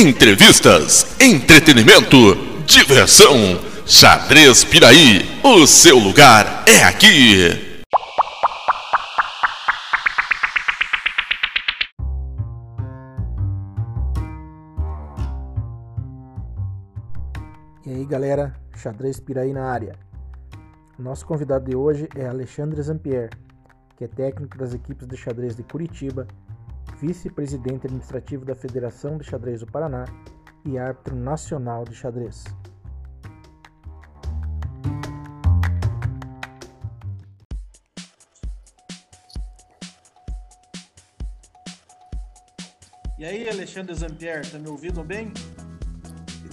Entrevistas, entretenimento, diversão. Xadrez Piraí, o seu lugar é aqui. E aí galera, Xadrez Piraí na área. Nosso convidado de hoje é Alexandre Zampier, que é técnico das equipes de xadrez de Curitiba, vice-presidente administrativo da Federação de Xadrez do Paraná e árbitro nacional de xadrez. E aí, Alexandre Zampier, tá me ouvindo bem?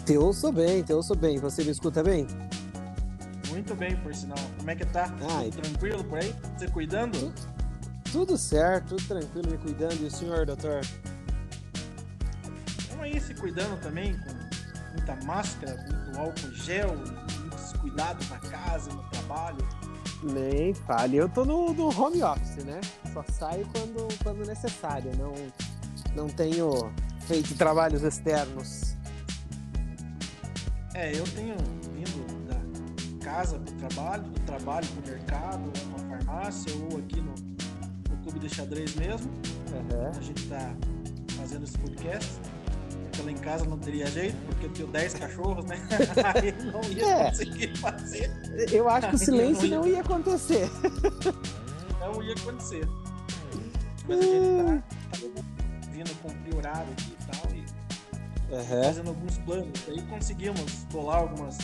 Te ouço bem, te ouço bem. Você me escuta bem? Muito bem, por sinal. Como é que tá? Tudo tranquilo por aí? Você cuidando? Tudo certo, tudo tranquilo, me cuidando. E o senhor, doutor? Estamos aí se cuidando também, com muita máscara, muito álcool gel, muitos cuidados na casa, no trabalho. Nem fale. Eu tô no, no home office, né? Só saio quando, quando necessário. Não, não tenho feito trabalhos externos. É, eu tenho indo da casa pro trabalho, do trabalho pro mercado, ou uma farmácia, ou aqui no clube de xadrez mesmo. Uhum. A gente tá fazendo esse podcast. Porque lá em casa não teria jeito, porque eu tenho 10 cachorros, né? Aí não ia É. conseguir fazer. Eu acho que o silêncio não não ia acontecer. Não ia acontecer. Mas a gente tá, tá vindo cumprir horário aqui e tal, e Uhum. fazendo alguns planos. Aí conseguimos bolar algumas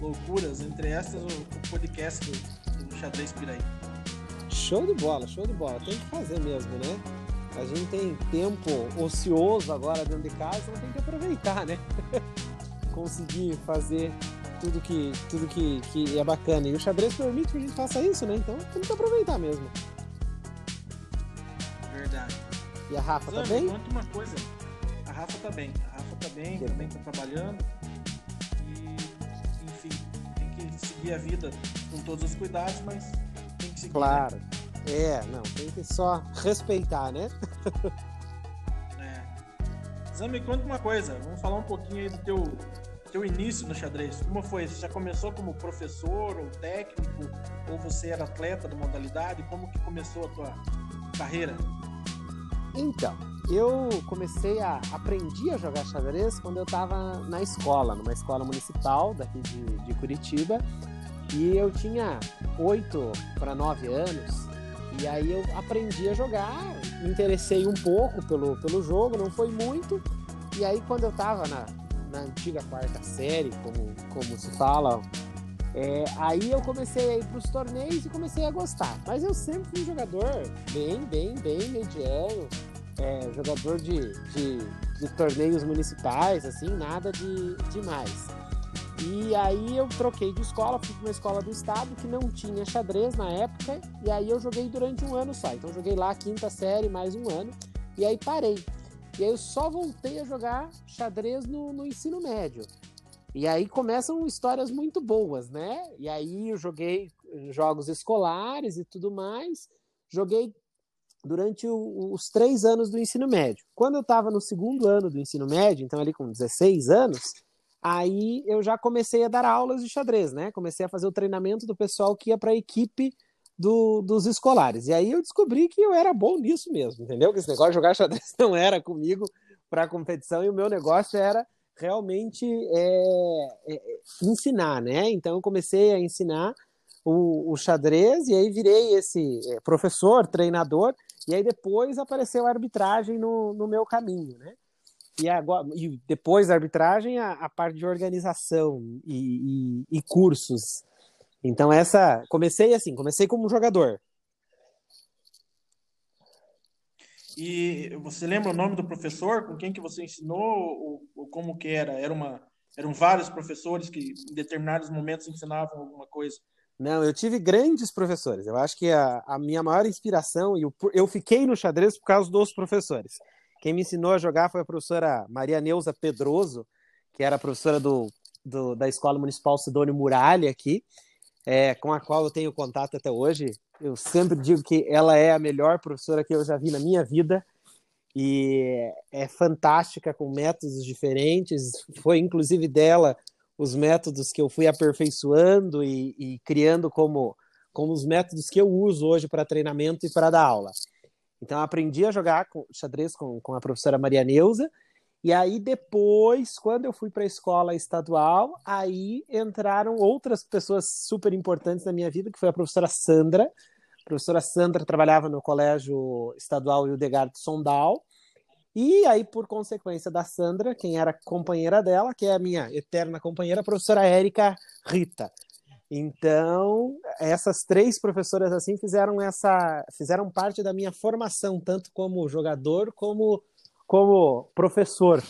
loucuras, entre estas o, o podcast do, do Xadrez Piraí. Show de bola, show de bola. Tem que fazer mesmo, né? A gente tem tempo ocioso agora dentro de casa, então tem que aproveitar, né? Conseguir fazer tudo que, tudo que, que é bacana. E o xadrez permite que a gente faça isso, né? Então temos que aproveitar mesmo. Verdade. E a Rafa tá Zami, bem? conta uma coisa. A Rafa tá bem. A Rafa tá bem, Que também tá trabalhando. E, enfim, tem que seguir a vida com todos os cuidados, mas seguir. né? Claro. É, não, tem que só respeitar, né? É. Zé, me conta uma coisa. Vamos falar um pouquinho aí do teu, teu início no xadrez. Como foi? Você já começou como professor ou técnico? Ou você era atleta da modalidade? Como que começou a tua carreira? Então, eu comecei a aprendi a jogar xadrez quando eu estava na escola, numa escola municipal daqui de, de Curitiba, e eu tinha oito para nove anos. E aí eu aprendi a jogar, me interessei um pouco pelo, pelo jogo, não foi muito. E aí quando eu estava na, na antiga quarta série, como, como se fala, é, aí eu comecei a ir para os torneios e comecei a gostar. Mas eu sempre fui um jogador bem, bem, bem mediano, é, jogador de, de, de torneios municipais, assim, nada de demais. E aí eu troquei de escola, fui para uma escola do estado que não tinha xadrez na época, e aí eu joguei durante um ano só. Então joguei lá a quinta série mais um ano, e aí parei. E aí eu só voltei a jogar xadrez no, no ensino médio. E aí começam histórias muito boas, né? E aí eu joguei jogos escolares e tudo mais. Joguei durante o- os três anos do ensino médio. Quando eu estava no segundo ano do ensino médio, então ali com 16 anos, aí eu já comecei a dar aulas de xadrez, né? Comecei a fazer o treinamento do pessoal que ia para a equipe do- dos escolares. E aí eu descobri que eu era bom nisso mesmo, entendeu? Que esse negócio de jogar xadrez não era comigo para competição e o meu negócio era realmente é, é, ensinar, né? Então eu comecei a ensinar o, o xadrez e aí virei esse é, professor, treinador, e aí depois apareceu a arbitragem no, no meu caminho, né? E, agora, e depois da arbitragem, a, a parte de organização e, e- e cursos. Então, essa. Comecei assim, comecei como jogador. E você lembra o nome do professor? Com quem que você ensinou? Ou, ou como que era? Era uma, eram vários professores que em determinados momentos ensinavam alguma coisa. Não, eu tive grandes professores. Eu acho que a, a minha maior inspiração, e o- eu fiquei no xadrez por causa dos professores. Quem me ensinou a jogar foi a professora Maria Neuza Pedroso, que era professora do, do- da Escola Municipal Sidônio Muralha aqui, é, com a qual eu tenho contato até hoje. Eu sempre digo que ela é a melhor professora que eu já vi na minha vida. e é fantástica com métodos diferentes. Foi inclusive dela os métodos que eu fui aperfeiçoando e, e criando como, como os métodos que eu uso hoje para treinamento e para dar aula. Então, aprendi a jogar com, xadrez com, com a professora Maria Neuza. E aí, depois, quando eu fui para a escola estadual, aí entraram outras pessoas super importantes na minha vida, que foi a professora Sandra. A professora Sandra trabalhava no Colégio Estadual Hildegard Sondal. E aí, por consequência da Sandra, quem era companheira dela, que é a minha eterna companheira, a professora Érica Rita. Então, essas três professoras assim fizeram essa, fizeram parte da minha formação, tanto como jogador como como professor.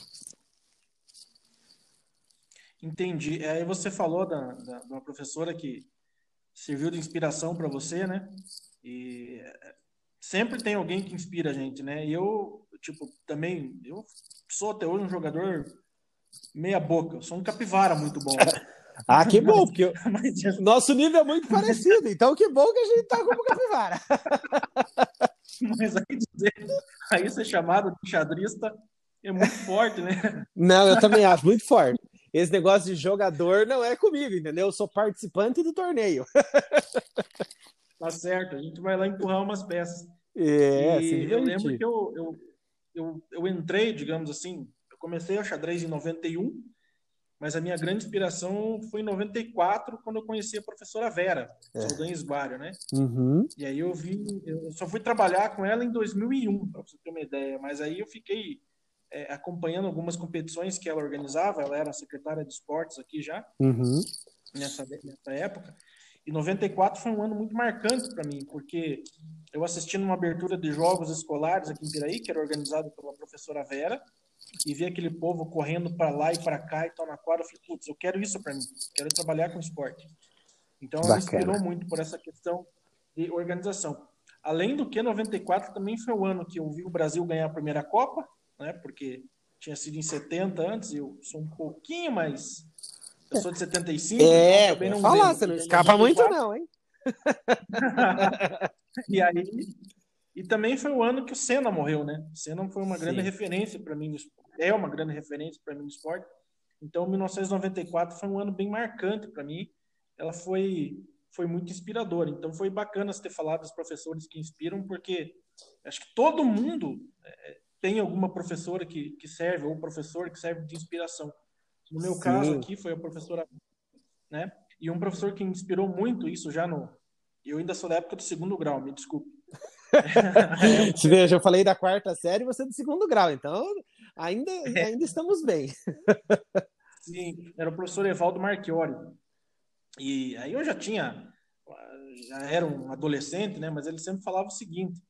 Entendi. Aí você falou da, da, de uma professora que serviu de inspiração para você, né? E sempre tem alguém que inspira a gente, né? E eu, tipo, também, eu sou até hoje um jogador meia boca. Eu sou um capivara muito bom. Ah, que bom, porque eu... nosso nível é muito parecido, então que bom que a gente tá como capivara. Mas aí dizer, aí ser chamado de xadrista é muito forte, né? Não, eu também acho muito forte. Esse negócio de jogador não é comigo, entendeu? Eu sou participante do torneio. Tá certo, a gente vai lá empurrar umas peças. É, e eu lembro que eu, eu, eu, eu entrei, digamos assim, eu comecei o xadrez em 91, mas a minha grande inspiração foi em 94, quando eu conheci a professora Vera, é. Saldanha Esbário, né? Uhum. E aí eu vi, eu só fui trabalhar com ela em 2001, para você ter uma ideia, mas aí eu fiquei é, acompanhando algumas competições que ela organizava, ela era secretária de esportes aqui já, uhum. nessa, nessa época, e 94 foi um ano muito marcante para mim, porque eu assisti numa abertura de jogos escolares aqui em Piraí, que era organizado pela professora Vera, e ver aquele povo correndo para lá e para cá e tal na quadra, eu falei, putz, eu quero isso para mim, quero trabalhar com esporte. Então, ela me inspirou muito por essa questão de organização. Além do que, 94 também foi o ano que eu vi o Brasil ganhar a primeira Copa, né? Porque tinha sido em 70 antes, eu sou um pouquinho mais. Eu sou de 75. É, então não falar, você não escapa muito, não, hein? e aí. E também foi o ano que o Senna morreu, né? O Senna foi uma grande Sim. referência para mim é uma grande referência para mim no esporte. Então, 1994 foi um ano bem marcante para mim. Ela foi foi muito inspiradora. Então, foi bacana você ter falado dos professores que inspiram, porque acho que todo mundo é, tem alguma professora que, que serve ou professor que serve de inspiração. No meu Sim. caso aqui foi a professora, né? E um professor que inspirou muito isso já no eu ainda sou da época do segundo grau, me desculpe. Veja, eu falei da quarta série, você é do segundo grau, então ainda, é. ainda estamos bem. Sim, era o professor Evaldo Marchiori. E aí eu já tinha, já era um adolescente, né? Mas ele sempre falava o seguinte,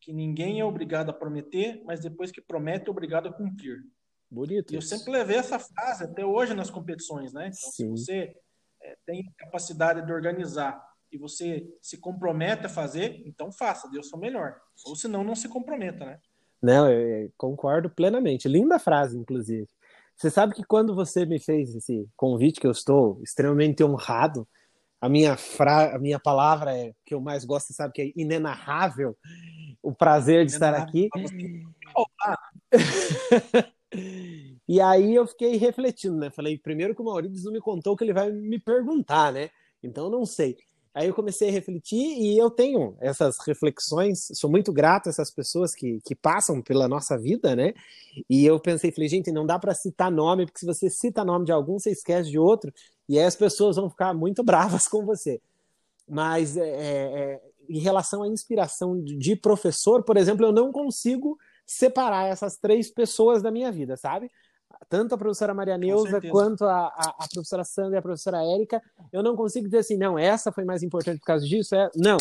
que ninguém é obrigado a prometer, mas depois que promete é obrigado a cumprir. Bonito. E eu sempre levei essa frase até hoje nas competições, né? Então, Sim. se você é, tem capacidade de organizar e você se compromete a fazer, então faça, Deus o melhor. Ou senão, não se comprometa, né? Não, eu concordo plenamente. Linda frase, inclusive. Você sabe que quando você me fez esse convite, que eu estou extremamente honrado, a minha, fra... a minha palavra é, que eu mais gosto, sabe, que é inenarrável, o prazer de estar aqui. e aí eu fiquei refletindo, né? Falei, primeiro que o Maurício não me contou que ele vai me perguntar, né? Então não sei. Aí eu comecei a refletir e eu tenho essas reflexões, sou muito grato a essas pessoas que, que passam pela nossa vida, né? E eu pensei, falei, gente, não dá para citar nome, porque se você cita nome de algum, você esquece de outro, e aí as pessoas vão ficar muito bravas com você. Mas é, é, em relação à inspiração de professor, por exemplo, eu não consigo separar essas três pessoas da minha vida, sabe? Tanto a professora Maria Neuza quanto a, a, a, professora Sandra e a professora Érica, eu não consigo dizer assim, não, essa foi mais importante por causa disso, é... não.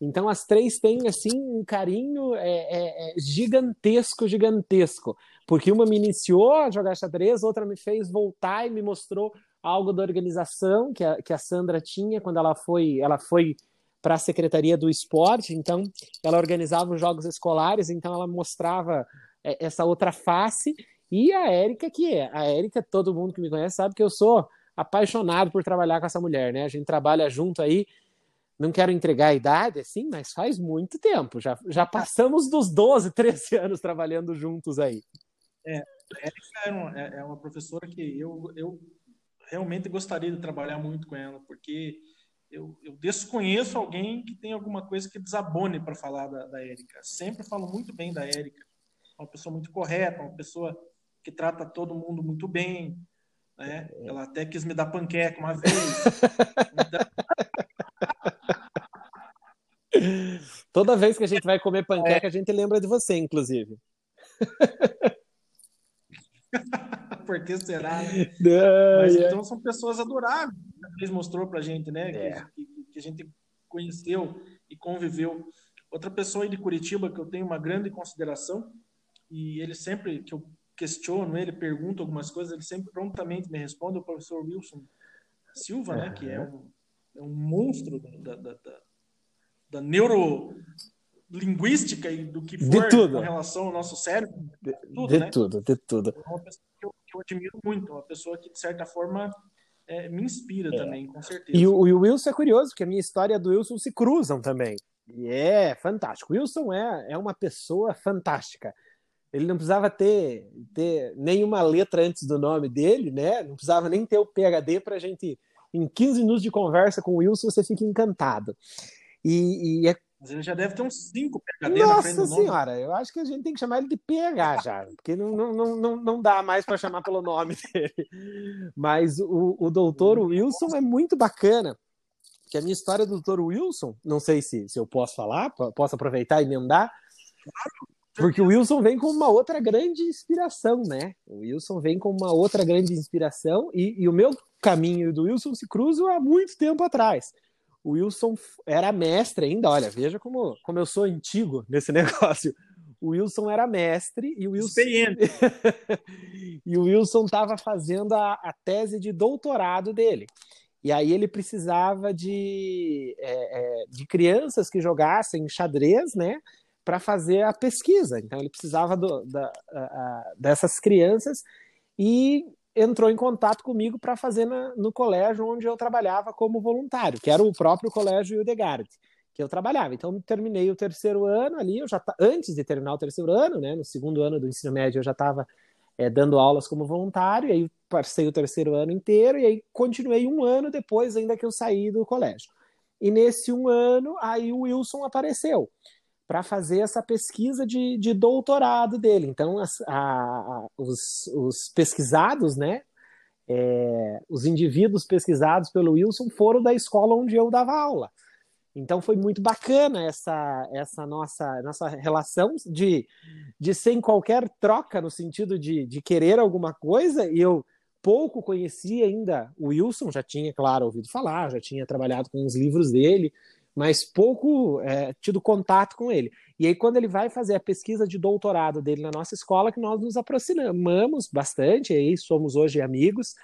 Então as três têm assim um carinho é, é, é, gigantesco, gigantesco, porque uma me iniciou a jogar xadrez, outra me fez voltar e me mostrou algo da organização que a, que a Sandra tinha quando ela foi, ela foi para a secretaria do esporte, então ela organizava os jogos escolares, então ela mostrava é, essa outra face e a Érica, que é. A Érica, todo mundo que me conhece sabe que eu sou apaixonado por trabalhar com essa mulher, né? A gente trabalha junto aí não quero entregar a idade, assim, mas faz muito tempo. Já, já passamos dos 12, 13 anos trabalhando juntos aí. É, é uma, é, é uma professora que eu, eu realmente gostaria de trabalhar muito com ela, porque eu, eu desconheço alguém que tem alguma coisa que desabone para falar da, da Érica. Sempre falo muito bem da Érica. Uma pessoa muito correta, uma pessoa que trata todo mundo muito bem. Né? Ela até quis me dar panqueca uma vez. Toda vez que a gente vai comer panqueca, é. a gente lembra de você, inclusive. Por que será? Né? Não, Mas, é. Então são pessoas adoráveis. Eles mostrou pra gente, né? É. Que, que, que, a gente conheceu e conviveu. Outra pessoa aí de Curitiba que eu tenho uma grande consideração e ele sempre que eu questiono ele, pergunto algumas coisas, ele sempre prontamente me responde, o professor Wilson Silva, né? Que é um, é um monstro da, da, da, da neuro linguística e do que for com relação ao nosso cérebro. De tudo, de, né? tudo, de tudo. É uma pessoa que eu, que eu, admiro muito, uma pessoa que, de certa forma, é, me inspira é. também, com certeza. E o, o, Wilson é curioso, porque a minha história e do Wilson se cruzam também. E é fantástico. Wilson é, é uma pessoa fantástica. Ele não precisava ter, ter nenhuma letra antes do nome dele, né? Não precisava nem ter o PHD para a gente, em 15 minutos de conversa com o Wilson, você fica encantado. E, e é mas ele já deve ter uns 5 PHD Nossa na frente do nome. senhora, eu acho que a gente tem que chamar ele de PH já, porque não, não, não, não dá mais para chamar pelo nome dele. Mas o, o doutor Wilson é muito bacana, que a minha história do doutor Wilson, não sei se, se eu posso falar, posso aproveitar e emendar, porque o Wilson vem com uma outra grande inspiração, né? O Wilson vem com uma outra grande inspiração e, e o meu caminho do Wilson se cruzam há muito tempo atrás o Wilson era mestre ainda, olha, veja como, como eu sou antigo nesse negócio. O Wilson era mestre e o Wilson. e o Wilson estava fazendo a, a, tese de doutorado dele. E aí ele precisava de, é, é, de crianças que jogassem xadrez, né? Para fazer a pesquisa. Então ele precisava do, da, a, dessas crianças e entrou em contato comigo para fazer na, no colégio onde eu trabalhava como voluntário, que era o próprio colégio Hildegard, que eu trabalhava. Então, terminei o terceiro ano ali, eu já antes de terminar o terceiro ano, né, no segundo ano do ensino médio, eu já estava é, dando aulas como voluntário, e aí passei o terceiro ano inteiro, e aí continuei um ano depois, ainda que eu saí do colégio. E nesse um ano, aí o Wilson apareceu para fazer essa pesquisa de, de doutorado dele. Então, as, a, a, os, os, pesquisados, né, é, os indivíduos pesquisados pelo Wilson foram da escola onde eu dava aula. Então foi muito bacana essa, essa nossa, nossa relação de, de sem qualquer troca no sentido de, de querer alguma coisa, e eu pouco conhecia ainda o Wilson, já tinha, claro, ouvido falar, já tinha trabalhado com os livros dele, mas pouco é, tido contato com ele. E aí, quando ele vai fazer a pesquisa de doutorado dele na nossa escola, que nós nos aproximamos bastante, aí somos hoje amigos,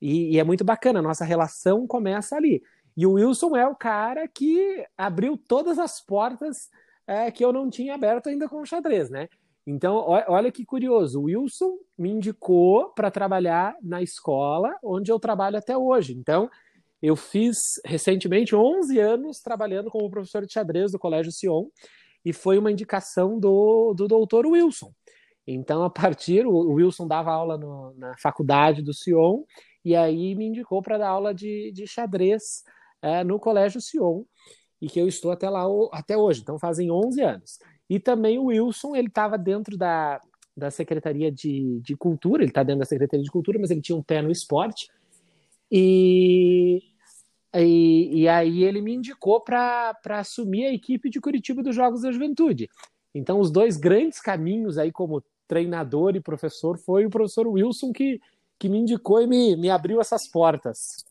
e, e é muito bacana, nossa relação começa ali. E o Wilson é o cara que abriu todas as portas é, que eu não tinha aberto ainda com o xadrez, né? Então, olha que curioso, o Wilson me indicou para trabalhar na escola onde eu trabalho até hoje. Então, eu fiz recentemente 11 anos trabalhando como professor de xadrez do Colégio Sion e foi uma indicação do, do doutor Wilson. Então, a partir, o Wilson dava aula no, na faculdade do Sion e aí me indicou para dar aula de, de xadrez é, no Colégio Sion e que eu estou até lá até hoje. Então, fazem 11 anos. E também o Wilson, ele estava dentro da, da Secretaria de, de Cultura, ele está dentro da Secretaria de Cultura, mas ele tinha um pé no esporte. E e, e aí ele me indicou para assumir a equipe de Curitiba dos Jogos da Juventude. Então, os dois grandes caminhos aí como treinador e professor foi o professor Wilson que, que me indicou e me, me abriu essas portas.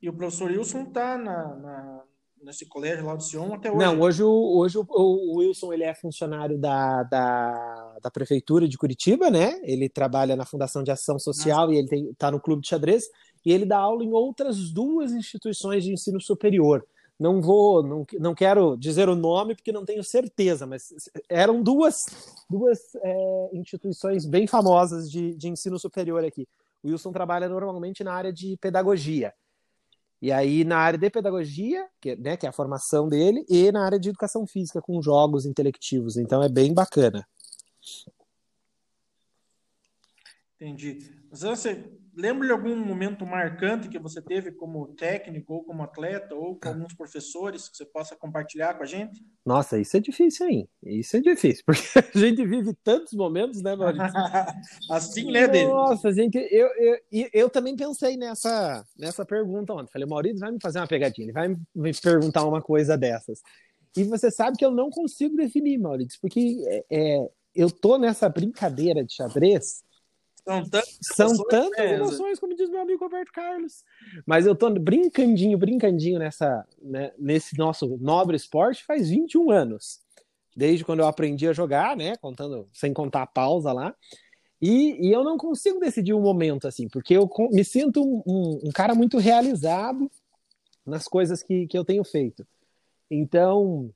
E o professor Wilson está na, na, nesse colégio lá do Sion até hoje? Não, hoje, hoje o, o, Wilson ele é funcionário da, da, da, Prefeitura de Curitiba, né? Ele trabalha na Fundação de Ação Social Nossa. e ele está no Clube de Xadrez e ele dá aula em outras duas instituições de ensino superior. Não vou, não, não quero dizer o nome porque não tenho certeza, mas eram duas, duas é, instituições bem famosas de, de ensino superior aqui. O Wilson trabalha normalmente na área de pedagogia. E aí, na área de pedagogia, que, né, que é a formação dele, e na área de educação física, com jogos intelectivos. Então, é bem bacana. Entendi. Você lembra de algum momento marcante que você teve como técnico, ou como atleta, ou com alguns professores que você possa compartilhar com a gente? Nossa, isso é difícil, hein? Isso é difícil, porque a gente vive tantos momentos, né, Maurício? assim, né, dele? Nossa, gente, eu, eu, eu também pensei nessa, nessa pergunta ontem. Falei, Maurício vai me fazer uma pegadinha, ele vai me perguntar uma coisa dessas. E você sabe que eu não consigo definir, Maurício, porque é, é eu tô nessa brincadeira de xadrez são tantas, São emoções, tantas né? emoções, como diz meu amigo Roberto Carlos. Mas eu tô brincandinho, brincandinho nessa, né, nesse nosso nobre esporte faz 21 anos. Desde quando eu aprendi a jogar, né? Contando, sem contar a pausa lá. E, e eu não consigo decidir um momento assim, porque eu me sinto um, um, um cara muito realizado nas coisas que, que eu tenho feito. Então,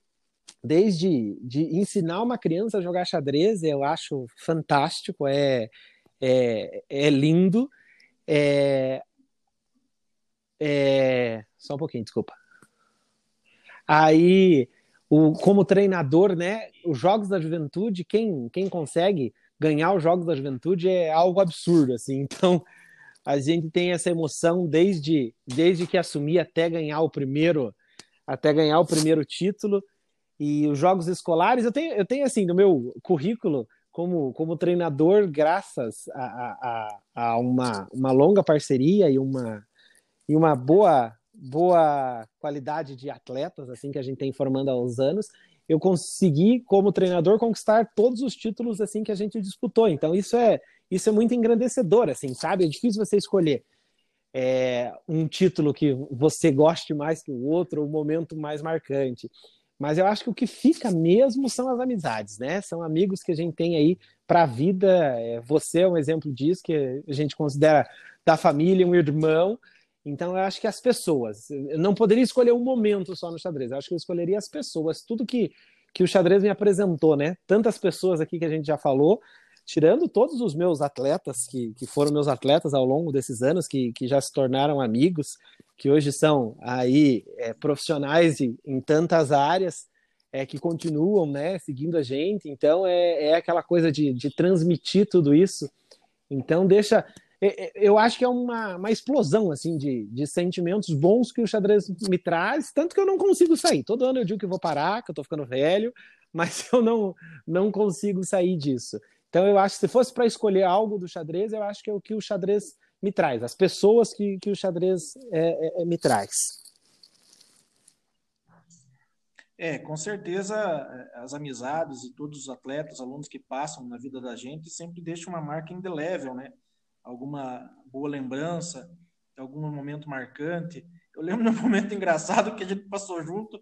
desde de ensinar uma criança a jogar xadrez, eu acho fantástico. É, é, é lindo. É, é, só um pouquinho, desculpa. Aí, o, como treinador, né, os Jogos da Juventude, quem, quem consegue ganhar os Jogos da Juventude é algo absurdo, assim. Então, a gente tem essa emoção desde, desde que assumi até ganhar o primeiro até ganhar o primeiro título e os jogos escolares eu tenho eu tenho assim no meu currículo como, como treinador, graças a, a, a uma, uma longa parceria e uma, e uma boa, boa qualidade de atletas assim que a gente tem formando aos anos, eu consegui, como treinador, conquistar todos os títulos assim que a gente disputou. Então, isso é, isso é muito engrandecedor, assim, sabe? É difícil você escolher é, um título que você goste mais que o outro, o um momento mais marcante. Mas eu acho que o que fica mesmo são as amizades, né? São amigos que a gente tem aí para a vida. É, você é um exemplo disso, que a gente considera da família um irmão. Então eu acho que as pessoas. Eu não poderia escolher um momento só no xadrez. Eu acho que eu escolheria as pessoas. Tudo que, que o xadrez me apresentou, né? Tantas pessoas aqui que a gente já falou, tirando todos os meus atletas, que, que foram meus atletas ao longo desses anos, que, que já se tornaram amigos, que hoje são aí é, profissionais em, em tantas áreas, é, que continuam né, seguindo a gente. Então é, é aquela coisa de, de transmitir tudo isso. Então deixa. É, é, eu acho que é uma, uma explosão assim de, de sentimentos bons que o xadrez me traz, tanto que eu não consigo sair. Todo ano eu digo que vou parar, que eu tô ficando velho, mas eu não, não consigo sair disso. Então eu acho que se fosse para escolher algo do xadrez, eu acho que é o que o xadrez me traz, as pessoas que, que o xadrez é, é, é me traz. É, com certeza as amizades e todos os atletas, alunos que passam na vida da gente sempre deixam uma marca indelével, né? Alguma boa lembrança, algum momento marcante. Eu lembro de um momento engraçado que a gente passou junto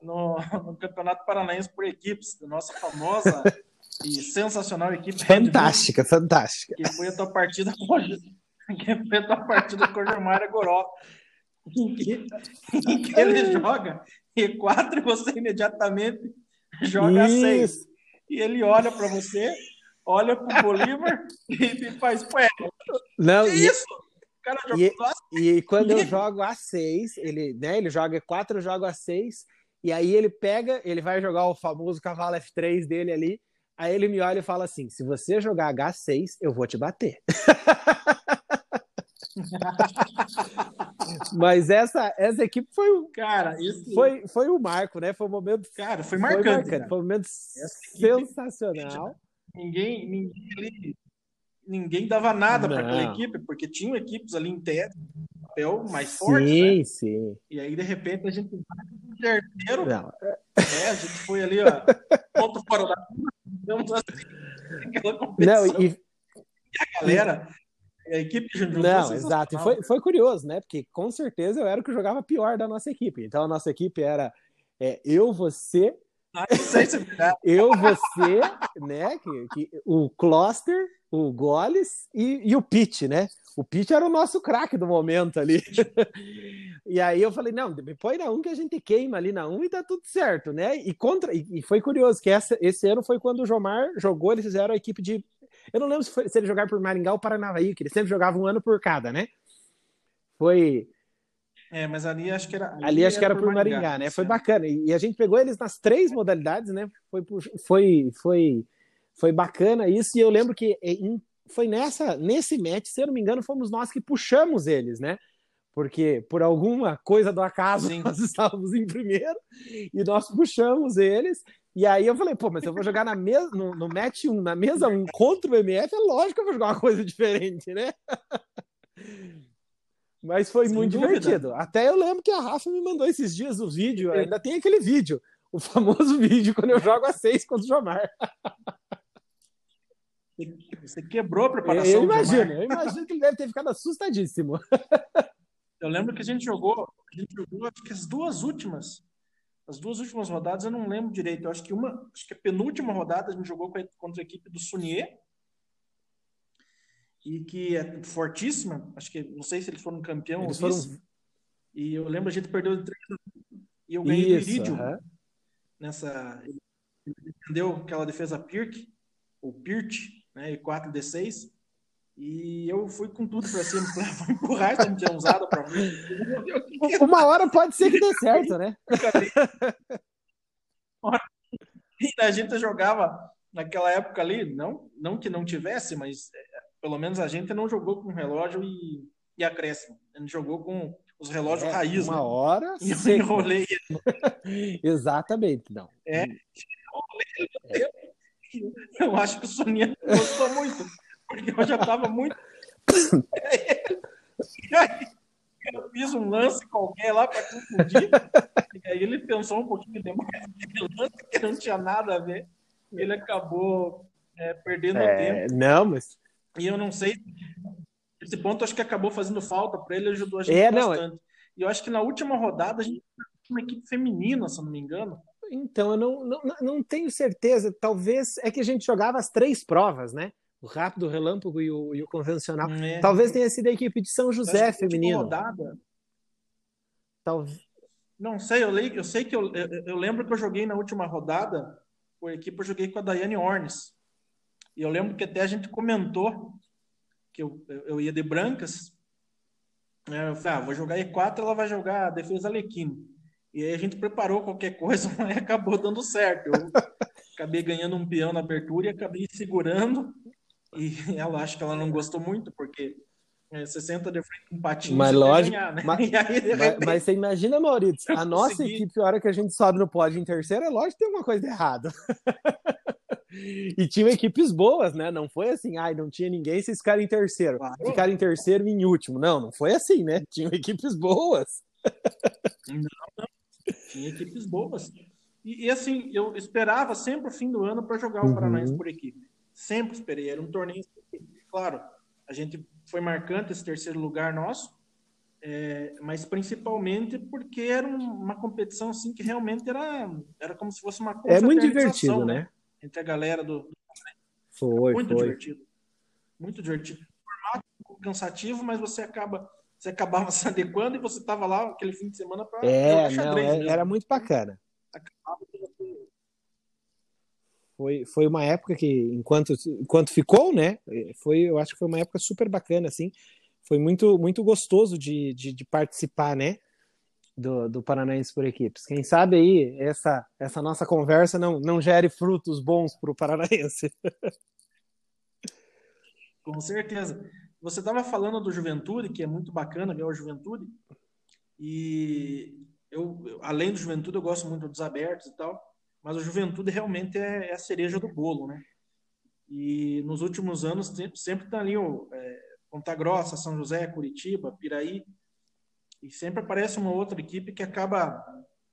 no, no Campeonato Paranaense por equipes, da nossa famosa e sensacional equipe. Fantástica, fantástica. Que foi a tua partida com que foi a tua partida com o Germário Goró. Em que, em que ele joga E4 e você imediatamente joga A6. E ele olha para você, olha para o Bolívar e faz, ué, Não, que e... isso? E, e quando eu jogo A6, ele, né, ele joga E4, eu jogo A6, e aí ele pega, ele vai jogar o famoso cavalo F3 dele ali, Aí ele me olha e fala assim: se você jogar H6, eu vou te bater. Mas essa, essa equipe foi o. Cara, isso. Foi, foi o marco, né? Foi um momento. Cara, foi marcante. Foi, marcante, foi um momento sensacional. Ninguém, ninguém, ninguém dava nada para aquela equipe, porque tinham equipes ali em tese, papel mais forte. Sim, né? sim. E aí, de repente, a gente vai arteiro. É, a gente foi ali, ó, ponto fora da digamos assim, aquela competição. Não, e, e a galera, a equipe. Não, exato. E foi, foi curioso, né? Porque com certeza eu era o que jogava pior da nossa equipe. Então a nossa equipe era é, eu, você. Ah, é eu, você, né? Que, que, o Cluster, o Goles e, e o Pitch, né? O Pitch era o nosso craque do momento ali. e aí eu falei, não, me põe na 1 um que a gente queima ali na 1 um e tá tudo certo, né? E, contra, e, e foi curioso que essa, esse ano foi quando o Jomar jogou, eles fizeram a equipe de... Eu não lembro se, foi, se ele jogar por Maringá ou Paranavaí, que eles sempre jogavam um ano por cada, né? Foi... É, mas ali acho que era. Ali, ali acho que era, por Maringá, Maringá né? Foi bacana. E a gente pegou eles nas três modalidades, né? Foi, foi, foi, foi bacana isso. E eu lembro que foi nessa, nesse match, se eu não me engano, fomos nós que puxamos eles, né? Porque por alguma coisa do acaso Sim. nós estávamos em primeiro e nós puxamos eles. E aí eu falei, pô, mas eu vou jogar na mesa, no, no match 1, na mesa 1 contra o MF, é lógico que eu vou jogar uma coisa diferente, né? Mas foi Sem muito dúvida. divertido. Até eu lembro que a Rafa me mandou esses dias o vídeo, ainda tem aquele vídeo, o famoso vídeo quando eu jogo a 6 contra o Jomar. Você quebrou a preparação. Eu imagino, eu imagino que ele deve ter ficado assustadíssimo. Eu lembro que a gente jogou, a gente jogou acho que as duas últimas, as duas últimas rodadas eu não lembro direito. Eu acho que uma, acho que a penúltima rodada a gente jogou contra a equipe do Sunier e que é fortíssima. Acho que não sei se eles foram campeão eles ou foram... vice. E eu lembro a gente perdeu de 3 e eu ganhei Isso, do Iridium. Uh -huh. Nessa ele entendeu aquela defesa Pirk, ou Pirt, né, e 4D6. E eu fui com tudo para cima, vou empurrar essa tinha usada para mim. Uma hora pode ser que dê certo, né? a gente jogava naquela época ali, não, não que não tivesse, mas pelo menos a gente não jogou com relógio e, e acréscimo. A gente jogou com os relógios é, raiz. Uma né? hora. E eu enrolei. Exatamente, não. É. é. Eu acho que o Soninha gostou muito, porque eu já estava muito. eu fiz um lance qualquer lá para confundir. E aí ele pensou um pouquinho demais naquele lance que não tinha nada a ver. Ele acabou é, perdendo é, tempo. Não, mas e eu não sei. Esse ponto acho que acabou fazendo falta para ele, ajudou a gente é, bastante. Não, e eu acho que na última rodada a gente uma equipe feminina, se não me engano. Então, eu não, não, não tenho certeza. Talvez é que a gente jogava as três provas, né? O rápido, o relâmpago e o, e o convencional. É. Talvez tenha sido a equipe de São José feminino. Rodada. Talvez. Não sei, eu, leio, eu sei que eu, eu, eu, lembro que eu joguei na última rodada, por equipe eu joguei com a Daiane Ornes. E eu lembro que até a gente comentou que eu, eu ia de brancas. Né? Eu falei, ah, vou jogar E4, ela vai jogar defesa Alequino. E aí a gente preparou qualquer coisa, mas acabou dando certo. Eu acabei ganhando um peão na abertura e acabei segurando. E ela acho que ela não gostou muito, porque é, 60 de frente com um patinho. Mas lógico. Ganhar, né? mas, aí, repente, mas, mas, você imagina, Maurício, a nossa consegui. equipe, a hora que a gente sobe no pódio em terceiro, é lógico que tem alguma coisa errada. E tinham equipes boas, né? Não foi assim, ai, não tinha ninguém, vocês ficaram em terceiro. Claro. Ficaram em terceiro e em último. Não, não foi assim, né? Tinham equipes boas. Não, não. Tinha equipes boas. E, e, assim, eu esperava sempre o fim do ano para jogar o uhum. Paranaense por equipe. Sempre esperei. Era um torneio. Claro, a gente foi marcante esse terceiro lugar nosso, é, mas principalmente porque era uma competição assim que realmente era, era como se fosse uma É muito divertido, né? né? entre a galera do. Foi, muito foi. divertido. Muito divertido. Formato cansativo, mas você acaba. Você acabava se adequando e você estava lá aquele fim de semana para é, xadrez. Não, é, era muito bacana. Foi, foi uma época que, enquanto, enquanto ficou, né? Foi, eu acho que foi uma época super bacana, assim. Foi muito, muito gostoso de, de, de participar, né? do, do Paranaense por equipes. Quem sabe aí essa, essa nossa conversa não, não gere frutos bons para o Paranaense. Com certeza. Você estava falando do Juventude, que é muito bacana ver o Juventude, e eu, além do Juventude, eu gosto muito dos abertos e tal, mas o Juventude realmente é, é a cereja do bolo, né? E nos últimos anos sempre, sempre tá ali o é, Ponta Grossa, São José, Curitiba, Piraí, e sempre aparece uma outra equipe que acaba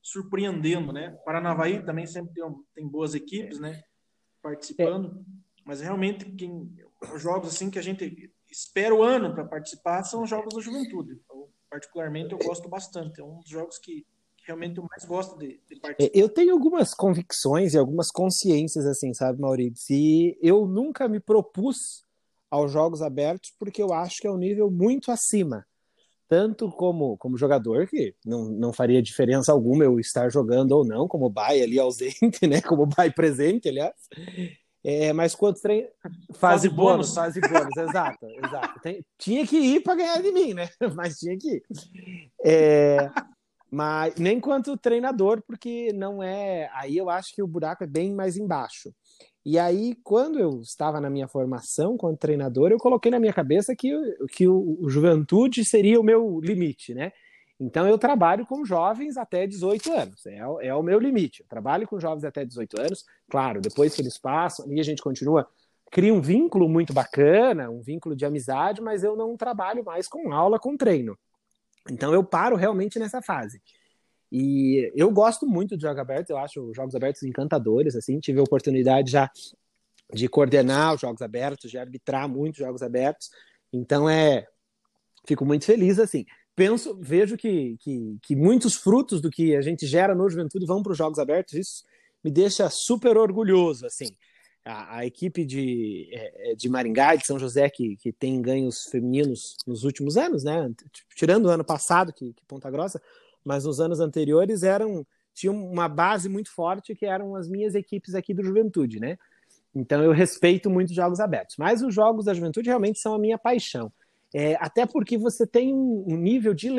surpreendendo, né? Paranavaí também sempre tem, tem boas equipes, né? Participando, é. mas realmente quem, os jogos assim que a gente espera o ano para participar são os jogos da Juventude. Então, particularmente eu gosto bastante. É um dos jogos que, realmente eu mais gosto de, de, participar. Eu tenho algumas convicções e algumas consciências assim, sabe, Maurício? E eu nunca me propus aos jogos abertos porque eu acho que é um nível muito acima tanto como, como jogador, que não, não faria diferença alguma eu estar jogando ou não, como Bai ali ausente, né? Como Bai presente, aliás. É, mas quantos treinos. Fase, fase bônus, fase bônus, exato, exato. Tem, tinha que ir para ganhar de mim, né? Mas tinha que ir. É, mas nem quanto treinador, porque não é. Aí eu acho que o buraco é bem mais embaixo. E aí, quando eu estava na minha formação como treinador, eu coloquei na minha cabeça que, que o, o juventude seria o meu limite, né? Então, eu trabalho com jovens até 18 anos, é, é o meu limite. Eu trabalho com jovens até 18 anos, claro, depois que eles passam, ali a gente continua, cria um vínculo muito bacana, um vínculo de amizade, mas eu não trabalho mais com aula, com treino. Então, eu paro realmente nessa fase. E eu gosto muito de jogos abertos, eu acho os jogos abertos encantadores, assim, tive a oportunidade já de coordenar os jogos abertos, de arbitrar muitos jogos abertos, então é, fico muito feliz, assim, penso, vejo que, que, que muitos frutos do que a gente gera no Juventude vão para os jogos abertos, isso me deixa super orgulhoso, assim, a, a equipe de, é, é, de Maringá, de São José, que, que tem ganhos femininos nos últimos anos, né, tirando o ano passado, que, que Ponta Grossa, mas nos anos anteriores eram tinham uma base muito forte que eram as minhas equipes aqui do Juventude, né? Então eu respeito muito jogos abertos, mas os jogos da Juventude realmente são a minha paixão. É, até porque você tem um, nível de,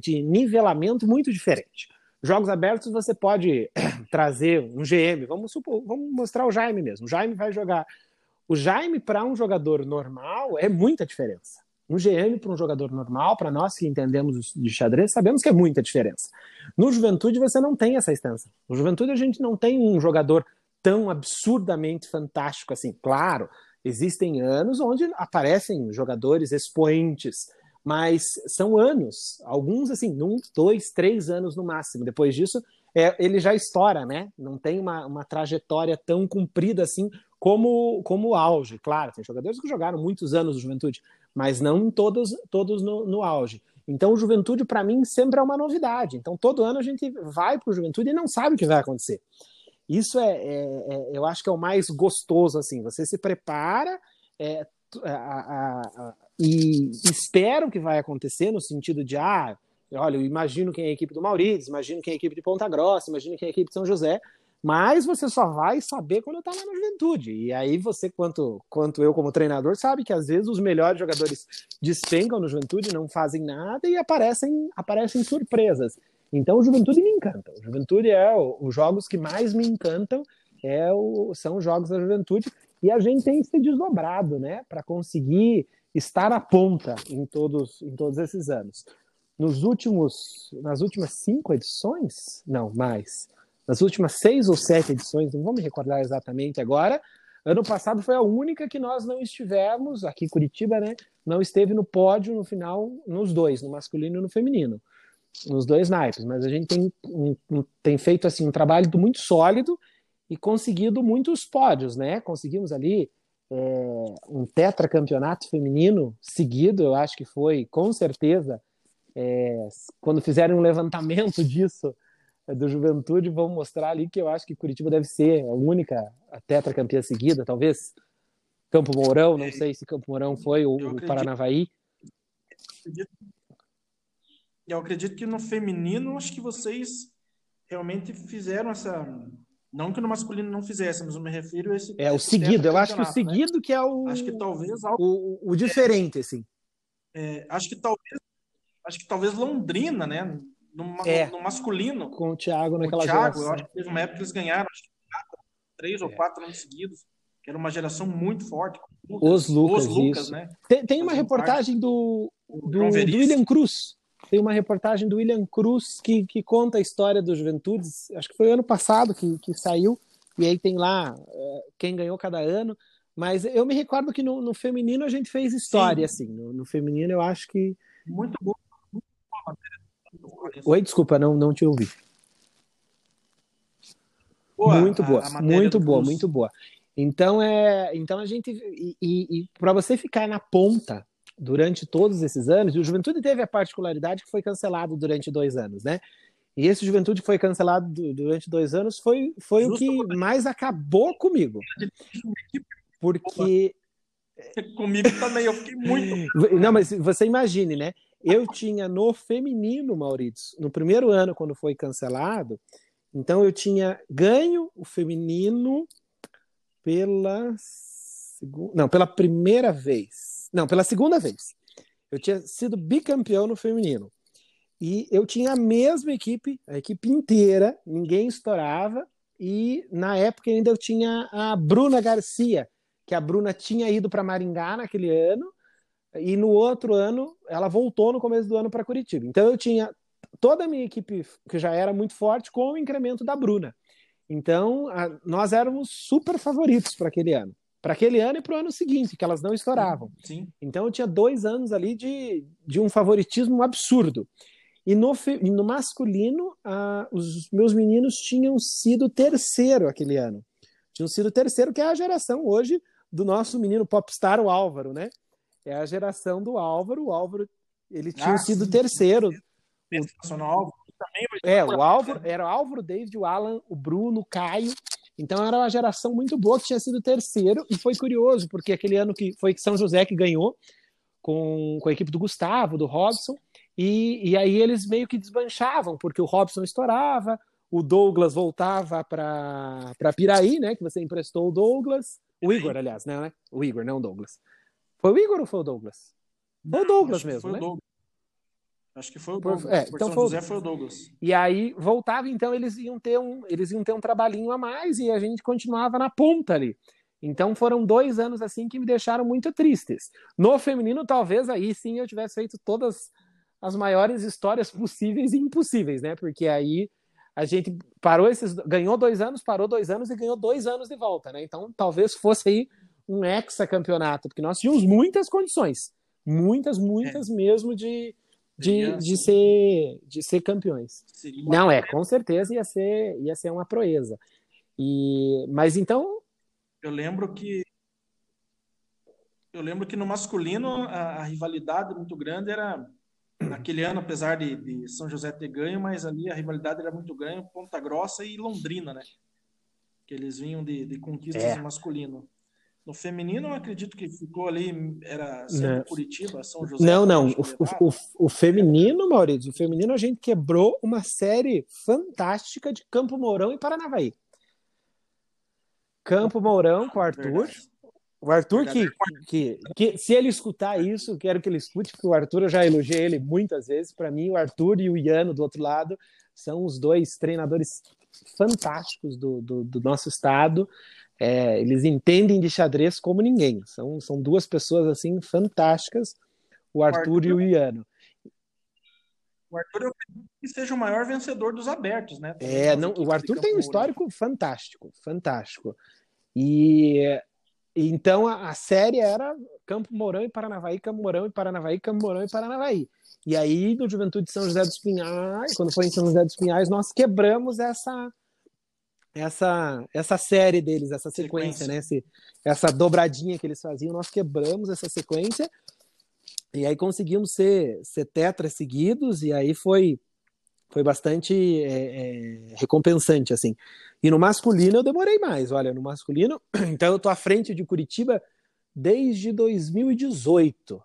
de, nivelamento muito diferente. Jogos abertos você pode trazer um GM, vamos, supor, vamos mostrar o Jaime mesmo. O Jaime vai jogar. O Jaime, para um jogador normal, é muita diferença um GM para um jogador normal, para nós que entendemos de xadrez, sabemos que é muita diferença. No Juventude você não tem essa extensão. No Juventude a gente não tem um jogador tão absurdamente fantástico assim. Claro, existem anos onde aparecem jogadores expoentes, mas são anos, alguns assim, um, dois, três anos no máximo. Depois disso, é, ele já estoura, né? Não tem uma, uma trajetória tão comprida assim como, como o auge. Claro, tem jogadores que jogaram muitos anos no Juventude, mas não todos, todos no, no auge. Então, Juventude, para mim, sempre é uma novidade. Então, todo ano a gente vai para o Juventude e não sabe o que vai acontecer. Isso é, é, é, eu acho que é o mais gostoso, assim. Você se prepara é, a, a, a, e espera o que vai acontecer, no sentido de, ah, olha, eu imagino quem é a equipe do Maurício, imagino quem é a equipe de Ponta Grossa, imagino quem é a equipe de São José, mas você só vai saber quando está lá na juventude. E aí você, quanto, quanto eu como treinador, sabe que às vezes os melhores jogadores despencam no juventude, não fazem nada e aparecem, aparecem surpresas. Então o juventude me encanta. O juventude é os jogos que mais me encantam é o, são os jogos da juventude e a gente tem se desdobrado, né, para conseguir estar à ponta em todos em todos esses anos. Nos últimos nas últimas cinco edições, não mais nas últimas seis ou sete edições, não vou me recordar exatamente agora. Ano passado foi a única que nós não estivemos, aqui em Curitiba, né? Não esteve no pódio no final, nos dois, no masculino e no feminino, nos dois naipes. Mas a gente tem, um, tem feito assim um trabalho muito sólido e conseguido muitos pódios, né? Conseguimos ali é, um tetracampeonato feminino seguido, eu acho que foi, com certeza, é, quando fizerem um levantamento disso, é do Juventude vão mostrar ali que eu acho que Curitiba deve ser a única tetracampeã seguida, talvez Campo Mourão, não é. sei se Campo Mourão foi ou o Paranavaí. Eu acredito que no feminino, acho que vocês realmente fizeram essa. Não que no masculino não fizesse, mas eu me refiro a esse. É, o seguido, eu acho que o né? seguido né? que é o. Acho que talvez. O, o diferente, assim. É, acho que talvez. Acho que talvez Londrina, né? no, é. no, masculino. Com o Thiago naquela o Thiago, geração. eu acho que teve uma época que eles ganharam acho, três é. ou quatro anos seguidos, que era uma geração muito forte. Os Lucas, Os Lucas isso. né? Tem, tem uma reportagem do, do, do William Cruz. Tem uma reportagem do William Cruz que, que conta a história dos Juventudes. Acho que foi ano passado que, que saiu. E aí tem lá uh, quem ganhou cada ano. Mas eu me recordo que no, no feminino a gente fez história, Sim. assim. No, no, feminino eu acho que. Muito boa Oi, desculpa, não, não te ouvi. Boa, muito boa, muito boa, muito boa. Então é, então a gente e, e, e para você ficar na ponta durante todos esses anos, o Juventude teve a particularidade que foi cancelado durante dois anos, né? E esse Juventude foi cancelado durante dois anos foi, foi o que mais acabou comigo. Porque. Comigo também, eu fiquei muito. Não, mas você imagine, né? Eu tinha no feminino, Maurício, no primeiro ano, quando foi cancelado, então eu tinha ganho o feminino pela segunda. Não, pela primeira vez. Não, pela segunda vez. Eu tinha sido bicampeão no feminino. E eu tinha a mesma equipe, a equipe inteira, ninguém estourava. E na época ainda eu tinha a Bruna Garcia, que a Bruna tinha ido para Maringá naquele ano, e no outro ano ela voltou no começo do ano para Curitiba. Então eu tinha toda a minha equipe, que já era muito forte, com o incremento da Bruna. Então a, nós éramos super favoritos para aquele ano. Para aquele ano e para o ano seguinte, que elas não estouravam. Sim. Então eu tinha dois anos ali de, de um favoritismo absurdo. E no, no masculino, ah, os meus meninos tinham sido terceiro aquele ano. Tinham sido terceiro, que é a geração hoje do nosso menino popstar, o Álvaro, né? É a geração do Álvaro. O Álvaro, ele tinha ah, sido sim, terceiro. Sensacional. É, o Álvaro, era o Álvaro, David, o Alan, o Bruno, o Caio. Então era uma geração muito boa que tinha sido terceiro e foi curioso, porque aquele ano que foi São José que ganhou com, com a equipe do Gustavo, do Robson, e, e aí eles meio que desmanchavam, porque o Robson estourava, o Douglas voltava para Piraí, né? Que você emprestou o Douglas. O Igor, aliás, né? O Igor, não o Douglas. Foi o Igor ou foi o Douglas? Foi o Douglas mesmo, né? Douglas. Acho que foi o Douglas. É, então foi, José foi o Douglas. E aí voltava, então eles iam ter um, eles iam ter um trabalhinho a mais e a gente continuava na ponta ali. Então foram dois anos assim que me deixaram muito tristes. No feminino, talvez aí sim eu tivesse feito todas as maiores histórias possíveis e impossíveis, né? Porque aí a gente parou esses. ganhou dois anos, parou dois anos e ganhou dois anos de volta, né? Então talvez fosse aí um hexacampeonato, porque nós tínhamos muitas condições. Muitas, muitas é. mesmo de, de, de, ser, de ser campeões. Não, é, com certeza ia ser, ia ser uma proeza. E, mas então. Eu lembro que. Eu lembro que no masculino a, a rivalidade muito grande era naquele ano, apesar de, de, São José ter ganho, mas ali a rivalidade era muito grande, Ponta Grossa e Londrina, né? Que eles vinham de, de conquistas é. masculino. No feminino, eu acredito que ficou ali, era sempre Curitiba, São José. Não, não. O, o, o, feminino, Maurício, o feminino a gente quebrou uma série fantástica de Campo Mourão e Paranavaí. Campo Mourão com o Arthur. Verdade. O Arthur, que, que, que, se ele escutar isso, quero que ele escute, porque o Arthur, eu já elogiei ele muitas vezes. Para mim, o Arthur e o Iano, do outro lado, são os dois treinadores fantásticos do, do, do nosso estado. É, eles entendem de xadrez como ninguém. São, são duas pessoas assim fantásticas, o Arthur, o Arthur e o Iano. O Arthur eu que seja o maior vencedor dos abertos, né? É, não, o Arthur tem um histórico fantástico, fantástico. E então a, a, série era Campo Mourão e Paranavaí, Campo Mourão e Paranavaí, Campo Mourão e Paranavaí. E aí, no Juventude de São José dos Pinhais, quando foi em São José dos Pinhais, nós quebramos essa essa essa série deles, essa sequência, sequência. né? Esse, essa dobradinha que eles faziam, nós quebramos essa sequência. E aí conseguimos ser, ser tetras seguidos, e aí foi foi bastante é, é, recompensante, assim. E no masculino eu demorei mais, olha, no masculino, então eu tô à frente de Curitiba desde 2018.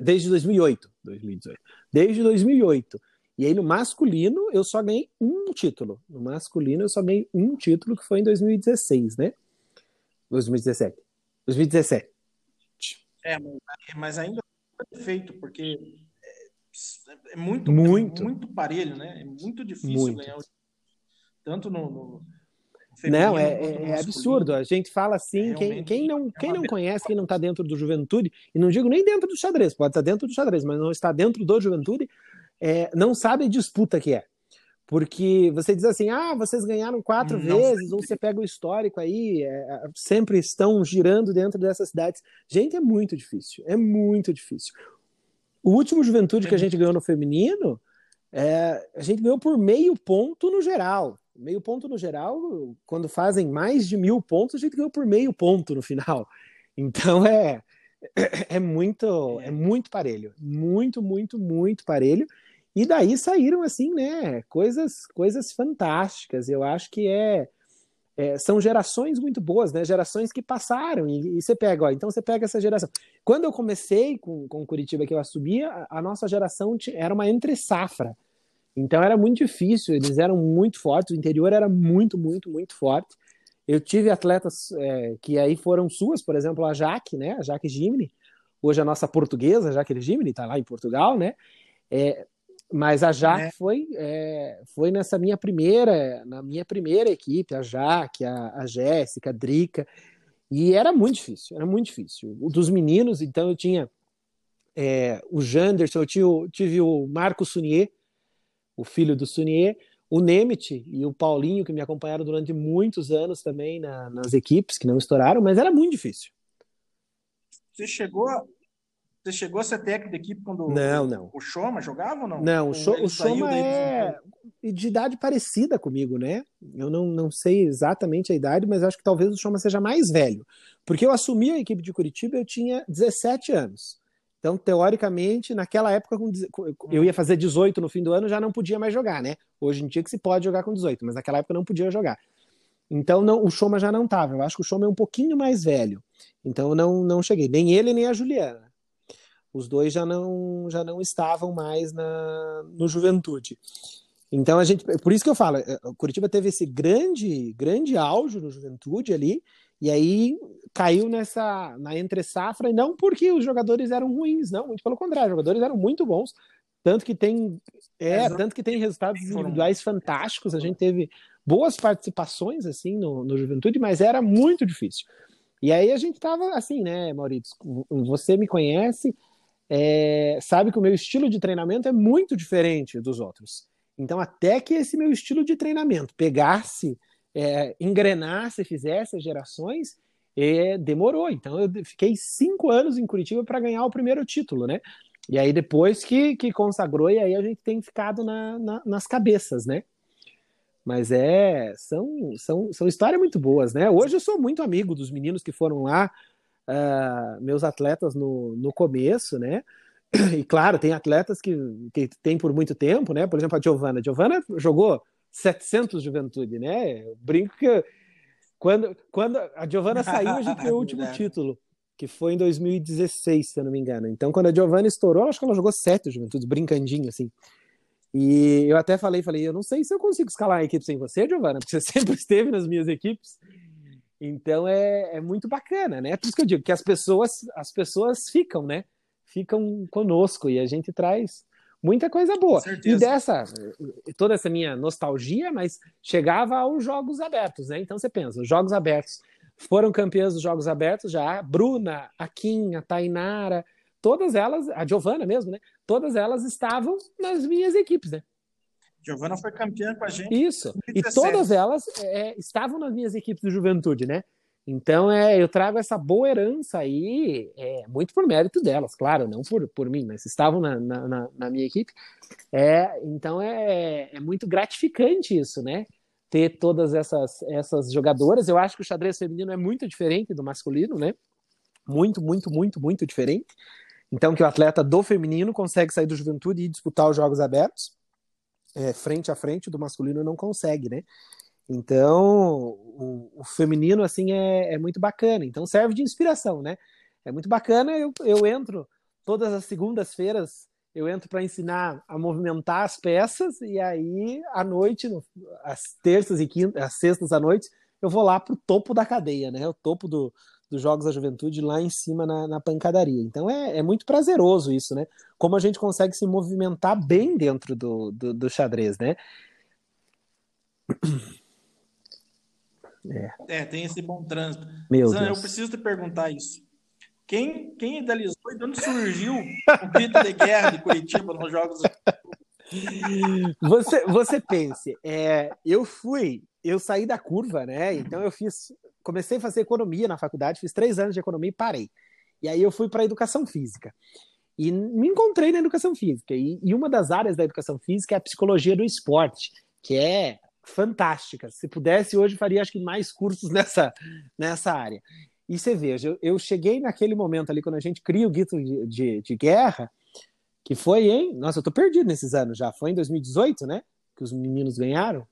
Desde 2008, 2018. Desde 2008. E aí no masculino eu só ganhei um título. No masculino eu só ganhei um título que foi em 2016, né? 2017. 2017. É, mas ainda foi feito, porque é muito, muito, é muito parelho, né? É muito difícil muito. ganhar tanto no, no não, é, é, é absurdo. A gente fala assim, é quem, quem não, quem não conhece, quem não está dentro do Juventude, e não digo nem dentro do xadrez, pode estar dentro do xadrez, mas não está dentro do Juventude, é, não sabe a disputa que é. Porque você diz assim, ah, vocês ganharam quatro não vezes, ou você pega o histórico aí, é, sempre estão girando dentro dessas cidades. Gente, é muito difícil, é muito difícil. O último Juventude que a gente ganhou no feminino, é, a gente ganhou por meio ponto no geral. Meio ponto no geral, quando fazem mais de mil pontos, a gente ganhou por meio ponto no final. Então é, é muito, é muito parelho. Muito, muito, muito parelho. E daí saíram assim, né? Coisas, coisas fantásticas. Eu acho que é é, são gerações muito boas, né? Gerações que passaram e, e, você pega, ó, então você pega essa geração. Quando eu comecei com, com Curitiba que eu assumia, a, a nossa geração era uma entre safra. Então era muito difícil, eles eram muito fortes, o interior era muito, muito, muito forte. Eu tive atletas é, que aí foram suas, por exemplo, a Jaque, né? A Jaque Gimini, hoje a nossa portuguesa, Jaque Gimini, está lá em Portugal, né? É, Mas a Jaque é. foi, é, foi nessa minha primeira, na minha primeira equipe, a Jaque, a, a Jéssica, a Drica, e era muito difícil, era muito difícil. O dos meninos, então eu tinha é, o Janderson, eu tive, tive o Marco Sunier, o filho do Sunier, o Nemeth e o Paulinho, que me acompanharam durante muitos anos também na, nas equipes, que não estouraram, mas era muito difícil. Você chegou, você chegou a ser técnico de equipe quando não, não. o Choma jogava ou não? Não, o, Cho, o Choma é de idade parecida comigo, né? Eu não, não sei exatamente a idade, mas acho que talvez o Choma seja mais velho. Porque eu assumi a equipe de Curitiba, eu tinha 17 anos. Então, teoricamente, naquela época, eu ia fazer 18 no fim do ano, já não podia mais jogar, né? Hoje em dia que se pode jogar com 18, mas naquela época não podia jogar. Então, não, o Choma já não estava. Eu acho que o Choma é um pouquinho mais velho. Então, eu não, não cheguei. Nem ele, nem a Juliana. Os dois já não, já não estavam mais na, no Juventude. Então, a gente. Por isso que eu falo, o Curitiba teve esse grande, grande auge no Juventude ali, e aí caiu nessa na entre safra e não porque os jogadores eram ruins, não, muito pelo contrário, os jogadores eram muito bons, tanto que tem é, tanto que tem resultados individuais fantásticos, a gente teve boas participações assim no, no Juventude, mas era muito difícil. E aí a gente tava assim, né, Maurício, você me conhece, é, sabe que o meu estilo de treinamento é muito diferente dos outros. Então, até que esse meu estilo de treinamento pegasse é, engrenasse, fizesse as gerações, é, demorou. Então eu fiquei cinco anos em Curitiba para ganhar o primeiro título, né? E aí depois que, que consagrou, e aí a gente tem ficado na, na, nas cabeças, né? Mas é, são, são, são histórias muito boas, né? Hoje eu sou muito amigo dos meninos que foram lá, uh, meus atletas no, no começo, né? E claro, tem atletas que, que tem por muito tempo, né? Por exemplo, a Giovana. A Giovana jogou 700 Juventude, né? Eu brinco que quando, quando a Giovana saiu, a gente ganhou o último título, que foi em 2016, se eu não me engano. Então, quando a Giovana estourou, acho que ela jogou sete Juventude, brincandinho, assim. E eu até falei, falei, eu não sei se eu consigo escalar a equipe sem você, Giovana, porque você sempre esteve nas minhas equipes. Então é, é muito bacana, né? É por isso que eu digo que as pessoas, as pessoas ficam, né? Ficam conosco e a gente traz muita coisa boa. E dessa, toda essa minha nostalgia, mas chegava aos jogos abertos, né? Então você pensa, os jogos abertos foram campeãs dos jogos abertos já, Bruna, a Kim, a Tainara, todas elas, a Giovana mesmo, né? Todas elas estavam nas minhas equipes, né? Giovana foi campeã com a gente. Isso. E todas elas é, estavam nas minhas equipes de juventude, né? Então, é, eu trago essa boa herança aí, é, muito por mérito delas, claro, não por, por mim, mas estavam na, na, na minha equipe. É, então, é, é muito gratificante isso, né? Ter todas essas, essas jogadoras. Eu acho que o xadrez feminino é muito diferente do masculino, né? Muito, muito, muito, muito diferente. Então, que o atleta do feminino consegue sair do juventude e disputar os jogos abertos, é, frente a frente, do masculino não consegue, né? Então, o, o feminino, assim, é, é, muito bacana. Então, serve de inspiração, né? É muito bacana. Eu, eu entro todas as segundas-feiras, eu entro para ensinar a movimentar as peças, e aí, à noite, no, às terças e quintas, às sextas à noite, eu vou lá para o topo da cadeia, né? O topo do, dos Jogos da Juventude, lá em cima na, na pancadaria. Então, é, é muito prazeroso isso, né? Como a gente consegue se movimentar bem dentro do, do, do xadrez, né? É. é, tem esse bom trânsito. Meu Zan, Deus. eu preciso te perguntar isso. Quem, quem idealizou e de onde surgiu o grito de guerra de Curitiba nos Jogos você, você pense, é, eu fui, eu saí da curva, né? Então eu fiz, comecei a fazer economia na faculdade, fiz três anos de economia e parei. E aí eu fui para educação física. E me encontrei na educação física. E, e uma das áreas da educação física é a psicologia do esporte, que é fantástica. Se pudesse, hoje faria acho que mais cursos nessa, nessa área. E você veja, eu, eu cheguei naquele momento ali, quando a gente cria o grito de, de, de, guerra, que foi em. Nossa, eu tô perdido nesses anos já. Foi em 2018, né? Que os meninos ganharam.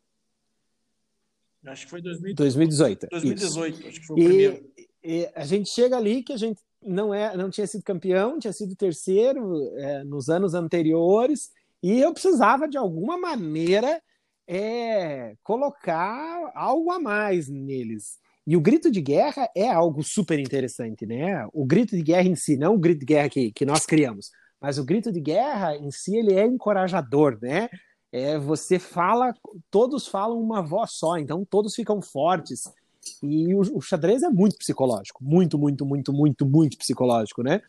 Acho que foi 2018. 2018. 2018, acho que foi o e, primeiro. E a gente chega ali que a gente não, é, não tinha sido campeão, tinha sido terceiro é, nos anos anteriores, e eu precisava, de alguma maneira, é colocar algo a mais neles. E o grito de guerra é algo super interessante, né? O grito de guerra em si, não o grito de guerra que, que nós criamos, mas o grito de guerra em si ele é encorajador, né? É, você fala, todos falam uma voz só, então todos ficam fortes. E o, o xadrez é muito psicológico, muito, muito, muito, muito, muito psicológico, né?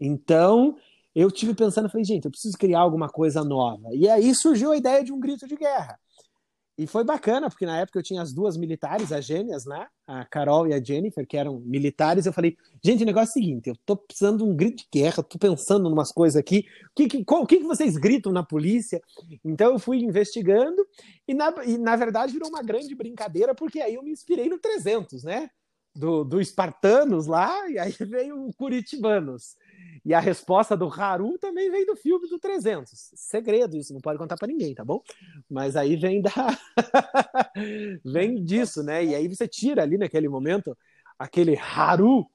Então, eu tive pensando, falei, gente, eu preciso criar alguma coisa nova. E aí surgiu a ideia de um grito de guerra. E foi bacana, porque na época eu tinha as duas militares, as gêmeas, né? A Carol e a Jennifer, que eram militares. Eu falei, gente, o negócio é o seguinte: eu tô precisando de um grito de guerra, tô pensando em umas coisas aqui. O que, que, qual, o que, que vocês gritam na polícia? Então eu fui investigando e na, e, na verdade, virou uma grande brincadeira, porque aí eu me inspirei no 300, né? Do, do Espartanos lá, e aí veio o Curitibanos. E a resposta do Haru também vem do filme do 300. Segredo, isso não pode contar para ninguém, tá bom? Mas aí vem da vem disso, né? E aí você tira ali naquele momento aquele Haru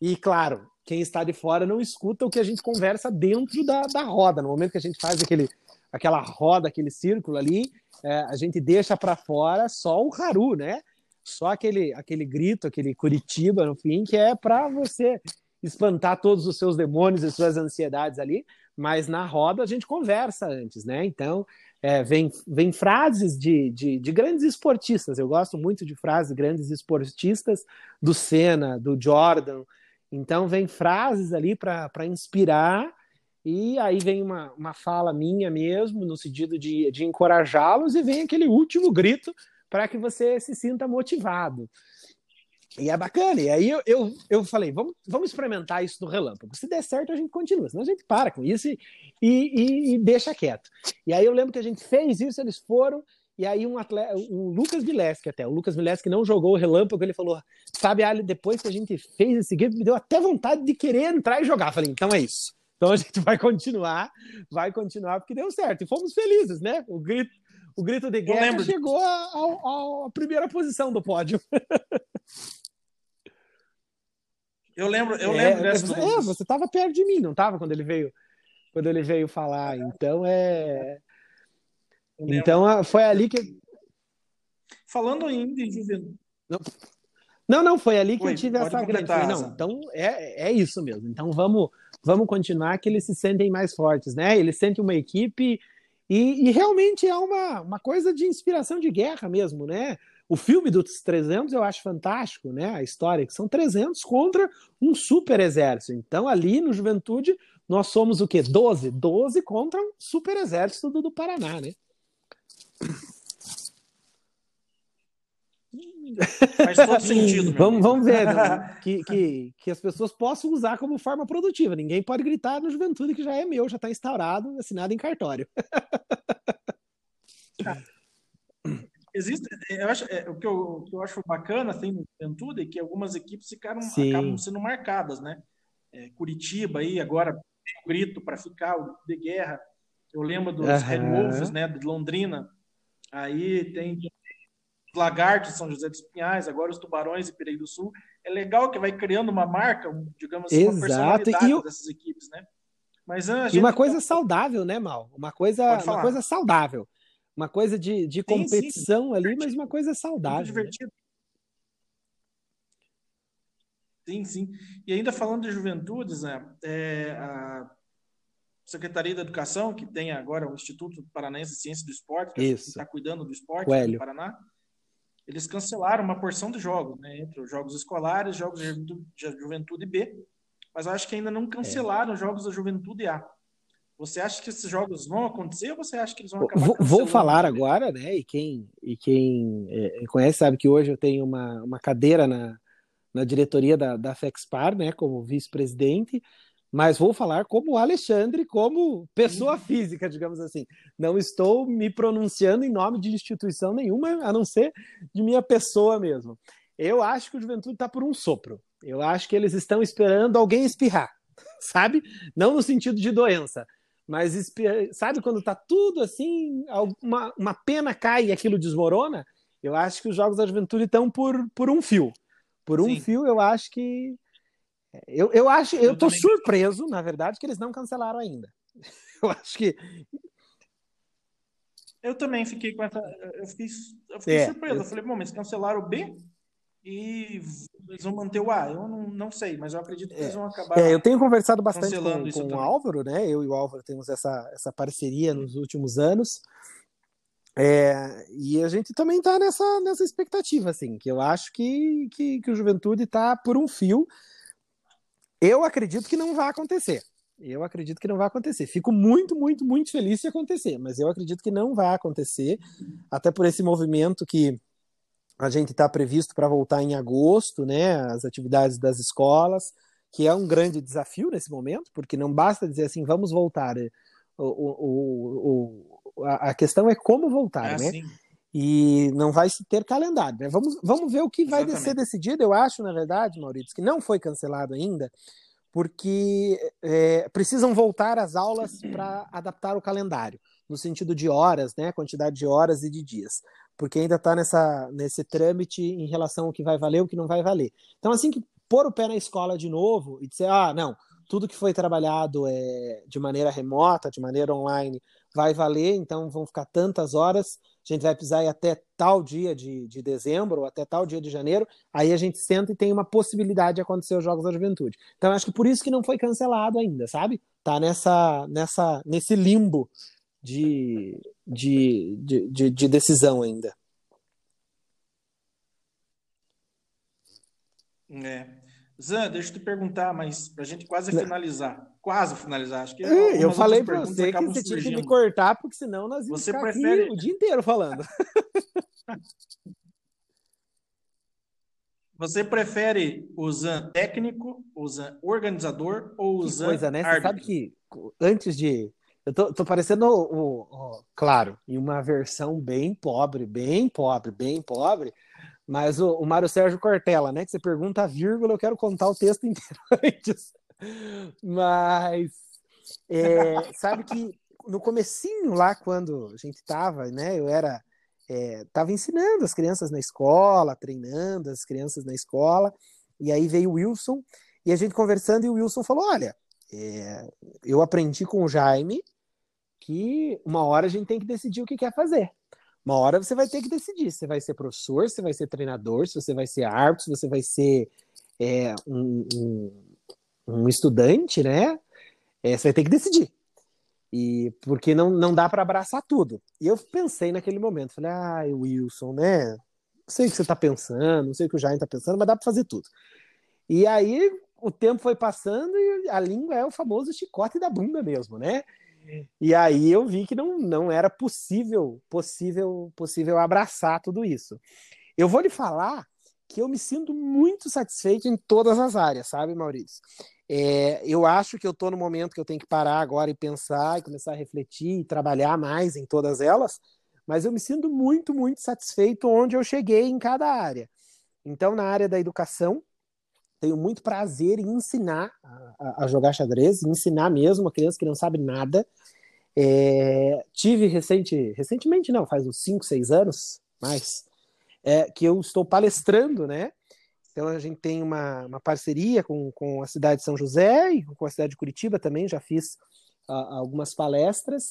e claro, quem está de fora não escuta o que a gente conversa dentro da, da roda. No momento que a gente faz aquele aquela roda, aquele círculo ali, é, a gente deixa para fora só o Haru, né? Só aquele, aquele grito, aquele Curitiba no fim, que é para você espantar todos os seus demônios e suas ansiedades ali, mas na roda a gente conversa antes, né? Então, é, vem, vem frases de, de, de, grandes esportistas. Eu gosto muito de frases de grandes esportistas, do Senna, do Jordan. Então, vem frases ali para inspirar, e aí vem uma, uma fala minha mesmo, no sentido de, de encorajá-los, e vem aquele último grito para que você se sinta motivado. E é bacana. E aí eu, eu, eu falei, vamos, vamos experimentar isso do relâmpago. Se der certo, a gente continua. Senão a gente para com isso e, e, e deixa quieto. E aí eu lembro que a gente fez isso, eles foram. E aí um atleta, o Lucas Mileski até, o Lucas Mileski não jogou o relâmpago, ele falou, sabe, Ali, depois que a gente fez esse game, me deu até vontade de querer entrar e jogar. falei, então é isso. Então a gente vai continuar, vai continuar, porque deu certo. E fomos felizes, né? O grito, o grito de guerra chegou à primeira posição do pódio. Eu lembro, eu é, lembro dessa. É, você estava perto de mim, não estava quando ele veio, quando ele veio falar. Então é. Então foi ali que. Falando ainda juventude. Não, não, foi ali que foi, eu tive essa grande. Falei, não, então é, é isso mesmo. Então vamos, vamos continuar que eles se sentem mais fortes, né? Eles sentem uma equipe e, e realmente é uma, uma coisa de inspiração de guerra mesmo, né? O filme dos 300 eu acho fantástico, né? A história, que são 300 contra um super exército. Então, ali no Juventude, nós somos o quê? 12? 12 contra um super exército do, do Paraná, né? Faz todo sentido. vamos, vamos ver né? que, que, que as pessoas possam usar como forma produtiva. Ninguém pode gritar no Juventude que já é meu, já está instaurado, assinado em cartório. Existe, eu acho, é, o, que eu, o que eu acho bacana assim, no Juventude é que algumas equipes ficaram, acabam sendo marcadas, né? É, Curitiba aí, agora tem o grito para ficar, o de guerra. Eu lembro dos uhum. Red Wolves, né, de Londrina. Aí tem os Lagartos, São José dos Pinhais, agora os Tubarões e Pirei do Sul. É legal que vai criando uma marca, digamos assim, Exato. uma personalidade e dessas equipes, né? Mas, e uma coisa saudável, né, Mal? Uma coisa, uma coisa saudável uma coisa de, de competição sim, ali, mas uma coisa saudável. Né? Sim, sim. E ainda falando de juventudes, né, é, a Secretaria da Educação, que tem agora o Instituto Paranaense de Ciência do Esporte, que está cuidando do esporte no Paraná, eles cancelaram uma porção de jogos, né, entre os jogos escolares, jogos de juventude B, mas acho que ainda não cancelaram é. jogos da juventude A. Você acha que esses jogos vão acontecer ou você acha que eles vão acabar Vou, vou falar agora, né? E quem, e quem é, conhece sabe que hoje eu tenho uma, uma cadeira na, na diretoria da, da FEXPAR, né? Como vice-presidente, mas vou falar como Alexandre, como pessoa uhum. física, digamos assim. Não estou me pronunciando em nome de instituição nenhuma, a não ser de minha pessoa mesmo. Eu acho que o Juventude está por um sopro. Eu acho que eles estão esperando alguém espirrar, sabe? Não no sentido de doença, mas sabe quando tá tudo assim, uma, uma pena cai e aquilo desmorona? Eu acho que os jogos da juventude estão por, por um fio. Por um Sim. fio, eu acho que. Eu, eu acho, eu, eu tô surpreso, na verdade, que eles não cancelaram ainda. Eu acho que. Eu também fiquei com essa. Eu fiquei, eu fiquei é, surpreso. Eu... eu falei, bom, mas cancelaram o B? E eles vão manter o A. Eu não, não sei, mas eu acredito que é. eles vão acabar. É, eu tenho conversado bastante com, com o Álvaro, né? Eu e o Álvaro temos essa, essa parceria nos últimos anos. É, e a gente também está nessa, nessa expectativa, assim, que eu acho que, que, que o Juventude está por um fio. Eu acredito que não vai acontecer. Eu acredito que não vai acontecer. Fico muito, muito, muito feliz se acontecer, mas eu acredito que não vai acontecer, até por esse movimento que a gente está previsto para voltar em agosto, né? As atividades das escolas, que é um grande desafio nesse momento, porque não basta dizer assim, vamos voltar. O, o, o, a questão é como voltar, é né? Assim. E não vai se ter calendário. Né? Vamos, vamos ver o que vai ser decidido. Eu acho, na verdade, Maurício, que não foi cancelado ainda, porque é, precisam voltar às aulas para adaptar o calendário, no sentido de horas, né, quantidade de horas e de dias, porque ainda está nesse trâmite em relação ao que vai valer o que não vai valer. Então, assim que pôr o pé na escola de novo e dizer, ah, não, tudo que foi trabalhado é, de maneira remota, de maneira online, vai valer, então vão ficar tantas horas, a gente vai precisar ir até tal dia de, de dezembro, ou até tal dia de janeiro, aí a gente senta e tem uma possibilidade de acontecer os Jogos da Juventude. Então acho que por isso que não foi cancelado ainda, sabe? Tá nessa, nessa, nesse limbo de, de, de, de, de decisão ainda. É. Zan, deixa eu te perguntar, mas para a gente quase finalizar, quase finalizar, acho que eu falei para você que você tinha que me cortar, porque senão nós íamos você ficar prefere... o dia inteiro falando. Você prefere o Zan técnico, o Zan organizador ou o Zan coisa, né? Você sabe que antes de eu tô, tô parecendo o, o, o, claro, em uma versão bem pobre, bem pobre, bem pobre mas o, o Mário Sérgio Cortella, né? Que você pergunta a vírgula, eu quero contar o texto inteiro antes. Mas é, sabe que no comecinho lá, quando a gente estava, né? Eu era é, ensinando as crianças na escola, treinando as crianças na escola, e aí veio o Wilson, e a gente conversando, e o Wilson falou: Olha, é, eu aprendi com o Jaime que uma hora a gente tem que decidir o que quer fazer. Uma hora você vai ter que decidir se vai ser professor, se vai ser treinador, se você vai ser árbitro, se você vai ser é, um, um, um, estudante, né? É, você vai ter que decidir. E porque não, não dá para abraçar tudo. E eu pensei naquele momento, falei, ah, Wilson, né? Não sei o que você está pensando, não sei o que o Jaime está pensando, mas dá para fazer tudo. E aí o tempo foi passando e a língua é o famoso chicote da bunda mesmo, né? E aí eu vi que não, não era possível, possível, possível abraçar tudo isso. Eu vou lhe falar que eu me sinto muito satisfeito em todas as áreas, sabe, Maurício? É, eu acho que eu estou no momento que eu tenho que parar agora e pensar e começar a refletir e trabalhar mais em todas elas, mas eu me sinto muito, muito satisfeito onde eu cheguei em cada área. Então, na área da educação, tenho muito prazer em ensinar a, a jogar xadrez, ensinar mesmo uma criança que não sabe nada. É, tive recente, recentemente, não, faz uns 5, 6 anos, mais, é, que eu estou palestrando, né? Então a gente tem uma, uma parceria com, com a cidade de São José e com a cidade de Curitiba também, já fiz uh, algumas palestras,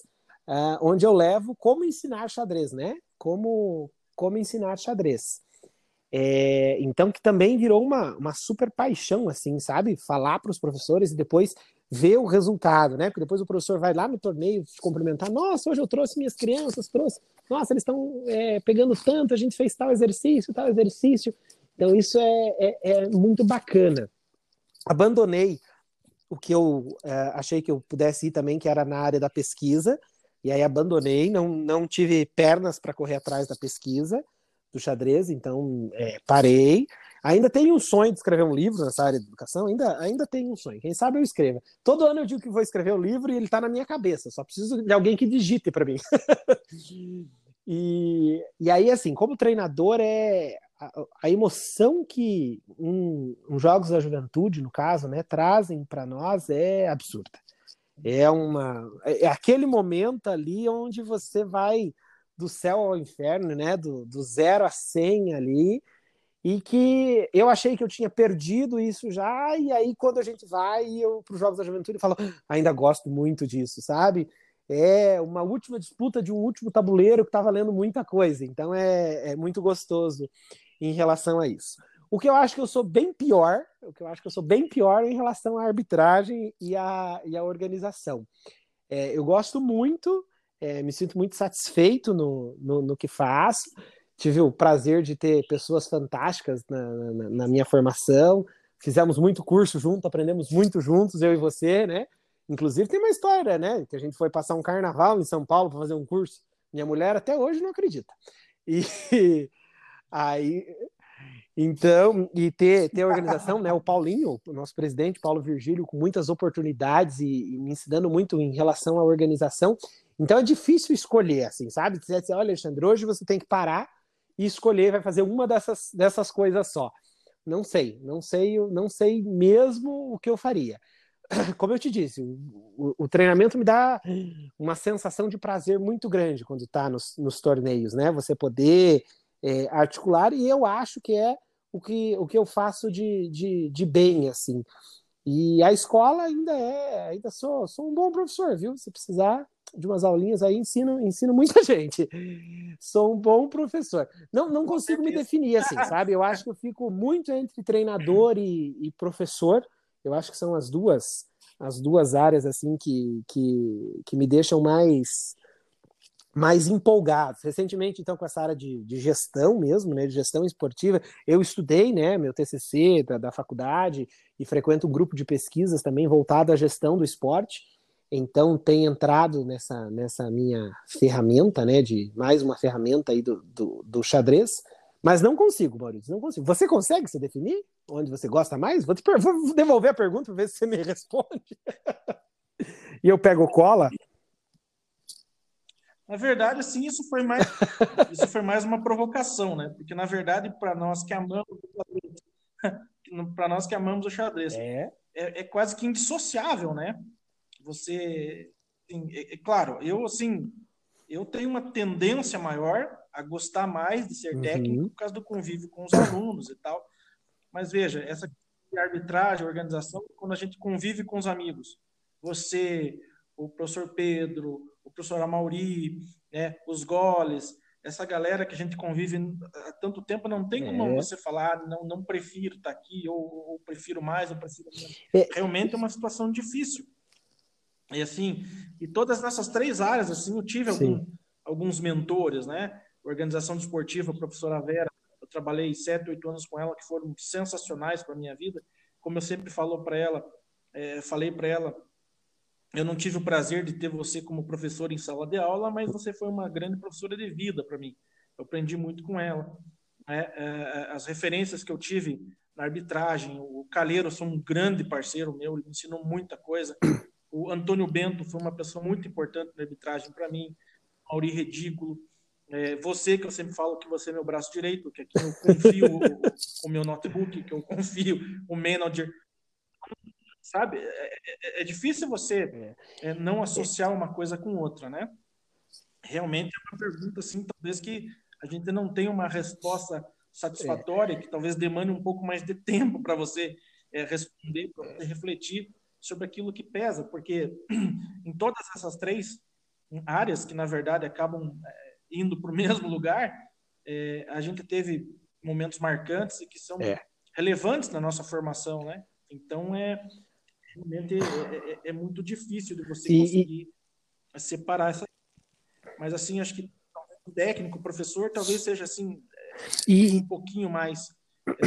uh, onde eu levo como ensinar xadrez, né? Como, como ensinar xadrez. É, então, que também virou uma, uma super paixão, assim, sabe? Falar para os professores e depois ver o resultado, né? Porque depois o professor vai lá no torneio te cumprimentar. Nossa, hoje eu trouxe minhas crianças, trouxe. Nossa, eles estão é, pegando tanto, a gente fez tal exercício, tal exercício. Então, isso é, é, é muito bacana. Abandonei o que eu é, achei que eu pudesse ir também, que era na área da pesquisa, e aí abandonei, não, não tive pernas para correr atrás da pesquisa do xadrez, então é, parei. Ainda tenho um sonho de escrever um livro nessa área de educação, ainda, ainda tenho um sonho. Quem sabe eu escreva. Todo ano eu digo que vou escrever o um livro e ele está na minha cabeça, só preciso de alguém que digite para mim. e, e aí, assim, como treinador, é a, a emoção que um, um, Jogos da Juventude, no caso, né, trazem para nós é absurda. É, uma, é aquele momento ali onde você vai do céu ao inferno, né? Do, do zero a cem ali. E que eu achei que eu tinha perdido isso já, e aí quando a gente vai para os Jogos da Juventude eu falo, ah, ainda gosto muito disso, sabe? É uma última disputa de um último tabuleiro que está valendo muita coisa, então é, é muito gostoso em relação a isso. O que eu acho que eu sou bem pior, o que eu acho que eu sou bem pior em relação à arbitragem e à, e à organização. É, eu gosto muito, é, me sinto muito satisfeito no, no, no, que faço. Tive o prazer de ter pessoas fantásticas na, na, na minha formação. Fizemos muito curso junto, aprendemos muito juntos, eu e você, né? Inclusive tem uma história, né? Que a gente foi passar um carnaval em São Paulo para fazer um curso. Minha mulher até hoje não acredita. E aí então, e ter, ter a organização, né? O Paulinho, o nosso presidente, Paulo Virgílio, com muitas oportunidades e, e, me ensinando muito em relação à organização. Então é difícil escolher, assim, sabe? Dizer assim, olha, Alexandre, hoje você tem que parar e escolher, vai fazer uma dessas, dessas coisas só. Não sei, não sei, não sei mesmo o que eu faria. Como eu te disse, o, o treinamento me dá uma sensação de prazer muito grande quando está nos, nos torneios, né? Você poder é, articular, e eu acho que é o que, o que eu faço de, de, de bem, assim. E a escola ainda é, ainda sou, sou um bom professor, viu? Se precisar de umas aulinhas aí, ensino, ensino muita gente. Sou um bom professor. Não, não consigo me definir assim, sabe? Eu acho que eu fico muito entre treinador e, e professor. Eu acho que são as duas as duas áreas assim que, que, que me deixam mais mais empolgados. Recentemente, então, com essa área de, de, gestão mesmo, né, de gestão esportiva, eu estudei, né, meu TCC da, da faculdade e frequento um grupo de pesquisas também voltado à gestão do esporte. Então, tem entrado nessa, nessa minha ferramenta, né, de mais uma ferramenta aí do, do, do xadrez, mas não consigo, Maurício, não consigo. Você consegue se definir onde você gosta mais? Vou, te, vou devolver a pergunta para ver se você me responde. e eu pego cola. Na verdade, assim, isso foi mais isso foi mais uma provocação, né? Porque na verdade, para nós que amamos para nós que amamos o xadrez, é. é. É, quase que indissociável, né? Você, assim, é, é, claro, eu assim, eu tenho uma tendência maior a gostar mais de ser uhum. técnico por causa do convívio com os alunos e tal. Mas veja, essa arbitragem, organização, quando a gente convive com os amigos, você, o professor Pedro, o professor Amauri, né, os goles, essa galera que a gente convive há tanto tempo, não tem como é. você falar, não, não prefiro estar aqui, ou, ou prefiro mais, ou prefiro menos. É. Realmente é uma situação difícil. E assim, e todas nessas três áreas, assim, eu tive algum, alguns mentores, né? Organização desportiva, professora Vera, eu trabalhei sete, oito anos com ela, que foram sensacionais para minha vida. Como eu sempre falou para ela, é, falei para ela, eu não tive o prazer de ter você como professor em sala de aula, mas você foi uma grande professora de vida para mim. Eu aprendi muito com ela. É, é, as referências que eu tive na arbitragem, o Calheiro, sou um grande parceiro meu, ele me ensinou muita coisa. O Antônio Bento foi uma pessoa muito importante na arbitragem para mim. Mauri Redículo, é, você que eu sempre falo que você é meu braço direito, que aqui eu confio o, o meu notebook, que eu confio o manager sabe? É, é, é, é difícil você é. é, não associar uma coisa com outra, né? Realmente é uma pergunta, assim, talvez que a gente não tenha uma resposta satisfatória, que talvez demande um pouco mais de tempo para você responder, para você refletir sobre aquilo que pesa, porque em todas essas três áreas que, na verdade, acabam indo para o mesmo lugar, a gente teve momentos marcantes e que são relevantes na nossa formação, né? Então, é, realmente é, é, é, é, muito difícil de você conseguir e... separar essa. Mas assim, acho que o técnico, o professor, talvez seja assim e... um pouquinho mais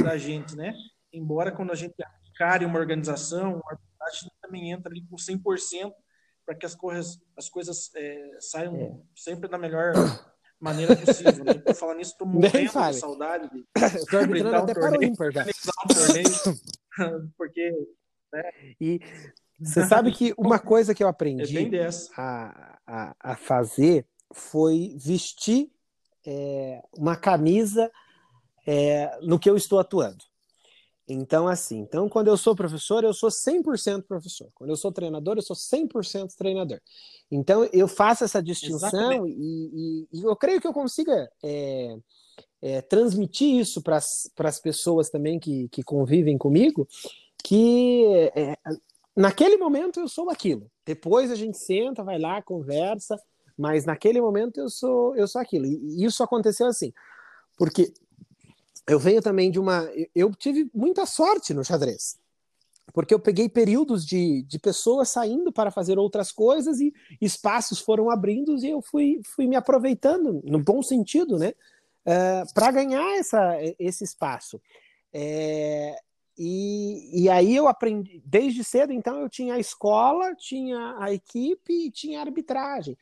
da gente, né? Embora quando a gente care uma organização, a gente também entra ali com 100% para que as coisas, as coisas é, saiam é. sempre da melhor maneira possível. Né? Tô falando isso, estou morrendo de saudade de arbitrando até para o ímpar, porque né? E você sabe que uma coisa que eu aprendi é a, a, a, fazer foi vestir é, uma camisa é, no que eu estou atuando. Então, assim, então quando eu sou professor, eu sou 100% professor. Quando eu sou treinador, eu sou 100% treinador. Então, eu faço essa distinção e, e, e, eu creio que eu consiga é, é, transmitir isso para as pessoas também que, que convivem comigo, que é, naquele momento eu sou aquilo. Depois a gente senta, vai lá, conversa, mas naquele momento eu sou eu sou aquilo. E isso aconteceu assim, porque eu venho também de uma. Eu tive muita sorte no xadrez, porque eu peguei períodos de, de pessoas saindo para fazer outras coisas e espaços foram abrindo e eu fui, fui me aproveitando, no bom sentido, né? Uh, para ganhar essa, esse espaço. É, e, e aí eu aprendi, desde cedo, então eu tinha a escola, tinha a equipe e tinha a arbitragem.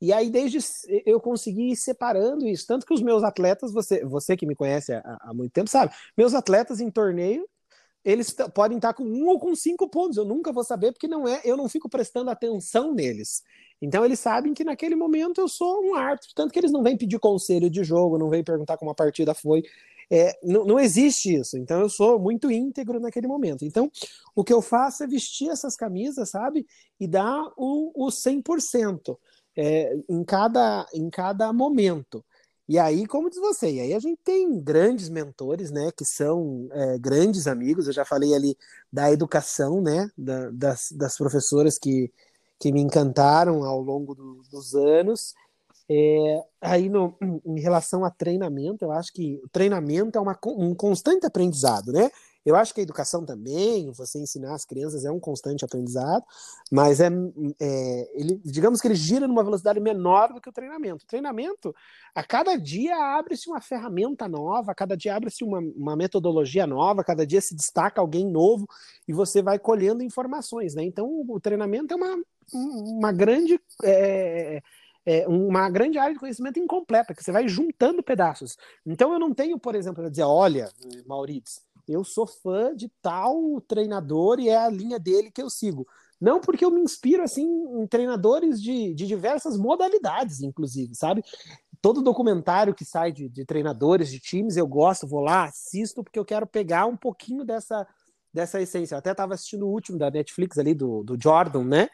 E aí, desde eu consegui ir separando isso. Tanto que os meus atletas, você, você que me conhece há, há muito tempo, sabe? Meus atletas em torneio, eles podem estar com um ou com cinco pontos. Eu nunca vou saber, porque não é, eu não fico prestando atenção neles. Então eles sabem que naquele momento eu sou um árbitro, tanto que eles não vêm pedir conselho de jogo, não vêm perguntar como a partida foi. É, não, não existe isso. Então eu sou muito íntegro naquele momento. Então o que eu faço é vestir essas camisas, sabe? E dar o, o 100% é, em, cada, em cada momento. E aí, como diz você, e aí a gente tem grandes mentores, né, que são é, grandes amigos. Eu já falei ali da educação, né, da, das, das professoras que, que me encantaram ao longo do, dos anos. É, aí, no, em relação a treinamento, eu acho que o treinamento é uma, um constante aprendizado, né? Eu acho que a educação também, você ensinar as crianças é um constante aprendizado, mas é, é, ele, digamos que ele gira numa velocidade menor do que o treinamento. O treinamento, a cada dia abre-se uma ferramenta nova, a cada dia abre-se uma, uma metodologia nova, a cada dia se destaca alguém novo e você vai colhendo informações, né? Então, o treinamento é uma, uma grande é, é, uma grande área de conhecimento incompleta, que você vai juntando pedaços. Então eu não tenho, por exemplo, dizer, olha, Maurício, eu sou fã de tal treinador e é a linha dele que eu sigo. Não porque eu me inspiro assim em treinadores de, de diversas modalidades, inclusive, sabe? Todo documentário que sai de, de treinadores de times eu gosto, vou lá, assisto, porque eu quero pegar um pouquinho dessa, dessa essência. Eu até estava assistindo o último da Netflix ali, do, do Jordan, né?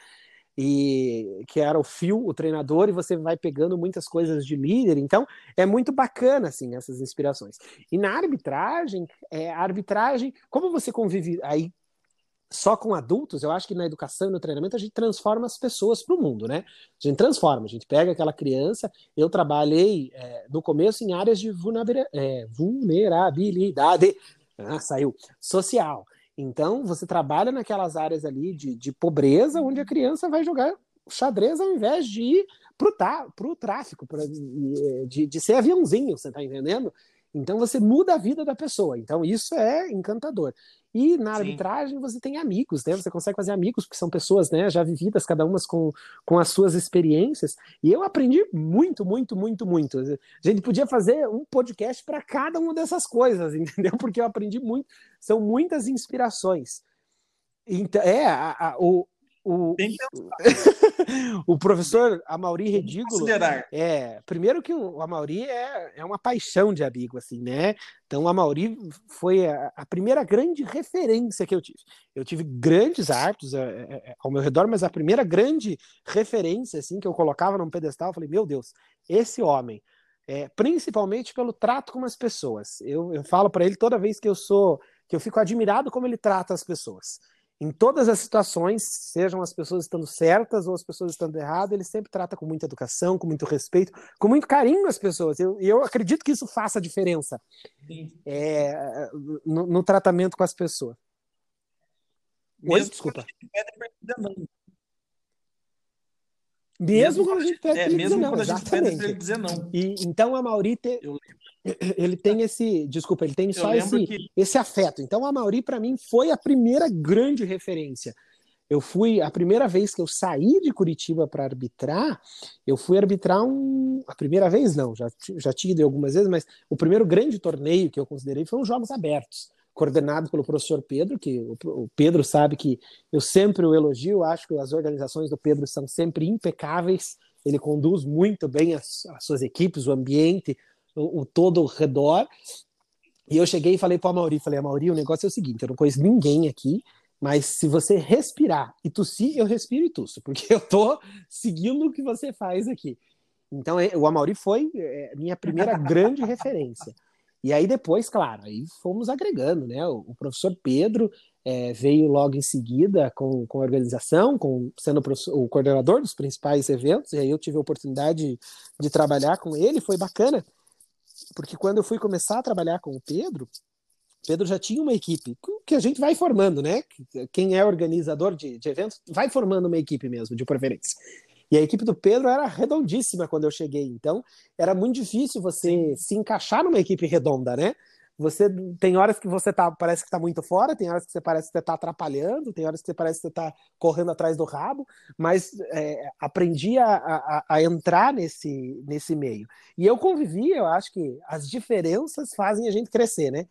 E que era o Phil, o treinador, e você vai pegando muitas coisas de líder. Então, é muito bacana assim essas inspirações. E na arbitragem, é, a arbitragem, como você convive aí só com adultos, eu acho que na educação e no treinamento a gente transforma as pessoas para o mundo, né? A gente transforma, a gente pega aquela criança. Eu trabalhei é, no começo em áreas de é, vulnerabilidade, ah, saiu, social. Então, você trabalha naquelas áreas ali de, de pobreza, onde a criança vai jogar xadrez ao invés de ir para o tráfico, pra, de, de ser aviãozinho, você está entendendo? Então você muda a vida da pessoa. Então isso é encantador. E na Sim. arbitragem você tem amigos, né? Você consegue fazer amigos, porque são pessoas, né, já vividas, cada uma com, com as suas experiências. E eu aprendi muito, muito, muito, muito. A gente podia fazer um podcast para cada uma dessas coisas, entendeu? Porque eu aprendi muito. São muitas inspirações. Então, é, a, a, o, o, o professor Amauri Redígulo. É, primeiro que o Amauri é, é uma paixão de amigo, assim, né? Então, o Amauri foi a, a, primeira grande referência que eu tive. Eu tive grandes árbitros é, é, é, ao meu redor, mas a primeira grande referência, assim, que eu colocava num pedestal, eu falei, meu Deus, esse homem, é, principalmente pelo trato com as pessoas. Eu, eu falo para ele toda vez que eu sou, que eu fico admirado como ele trata as pessoas em todas as situações, sejam as pessoas estando certas ou as pessoas estando erradas, ele sempre trata com muita educação, com muito respeito, com muito carinho as pessoas. E eu, eu, acredito que isso faça diferença é, no, no, tratamento com as pessoas. Oi, desculpa. Mesmo quando a gente pede é, ele mesmo dizer não, quando a gente pede ele dizer não. E, então a Mauri te, ele tem esse, desculpa, ele tem só esse, que... esse afeto. Então a Mauri para mim foi a primeira grande referência. Eu fui a primeira vez que eu saí de Curitiba para arbitrar, eu fui arbitrar um a primeira vez não, já já tinha ido algumas vezes, mas o primeiro grande torneio que eu considerei foi os Jogos Abertos coordenado pelo professor Pedro, que o Pedro sabe que eu sempre o elogio, acho que as organizações do Pedro são sempre impecáveis, ele conduz muito bem as, as suas equipes, o ambiente, o, o todo o redor. E eu cheguei e falei para a Mauri, falei, a Mauri, o negócio é o seguinte, eu não conheço ninguém aqui, mas se você respirar e tossir, eu respiro e tusso, porque eu tô seguindo o que você faz aqui. Então, é, o Amauri foi é, minha primeira grande referência. E aí depois, claro, aí fomos agregando, né? O, professor Pedro é, veio logo em seguida com, com a organização, com, sendo o, o, coordenador dos principais eventos, e aí eu tive a oportunidade de, de trabalhar com ele, foi bacana. Porque quando eu fui começar a trabalhar com o Pedro, Pedro já tinha uma equipe que a gente vai formando, né? Quem é organizador de, de eventos vai formando uma equipe mesmo, de preferência. E a equipe do Pedro era redondíssima quando eu cheguei, então era muito difícil você se encaixar numa equipe redonda, né? Você tem horas que você tá, parece que está muito fora, tem horas que você parece que você está atrapalhando, tem horas que você parece que você está correndo atrás do rabo, mas é, aprendi a, a, a, entrar nesse, nesse meio. E eu convivi, eu acho que as diferenças fazem a gente crescer, né?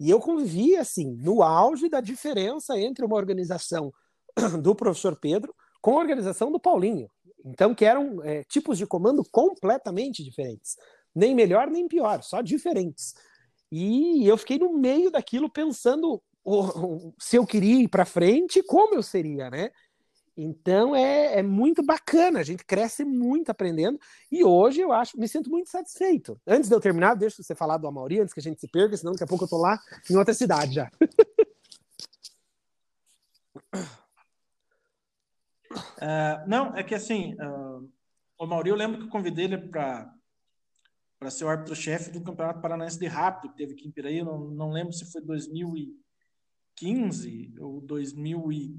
E eu convivi, assim, no auge da diferença entre uma organização do professor Pedro com a organização do Paulinho. Então, que eram é, tipos de comando completamente diferentes. Nem melhor, nem pior, só diferentes. E eu fiquei no meio daquilo pensando se eu queria ir para frente, como eu seria, né? Então é, é, muito bacana, a gente cresce muito aprendendo e hoje eu acho, me sinto muito satisfeito. Antes de eu terminar, deixa você falar do Amauri antes que a gente se perca, senão daqui a pouco eu tô lá em outra cidade já. Uh, não, é que assim, uh, o Mauri, eu lembro que eu convidei ele para para ser o árbitro-chefe do Campeonato Paranaense de Rápido, que teve aqui em Piraí, eu não, não lembro se foi 2015 ou 2000 e...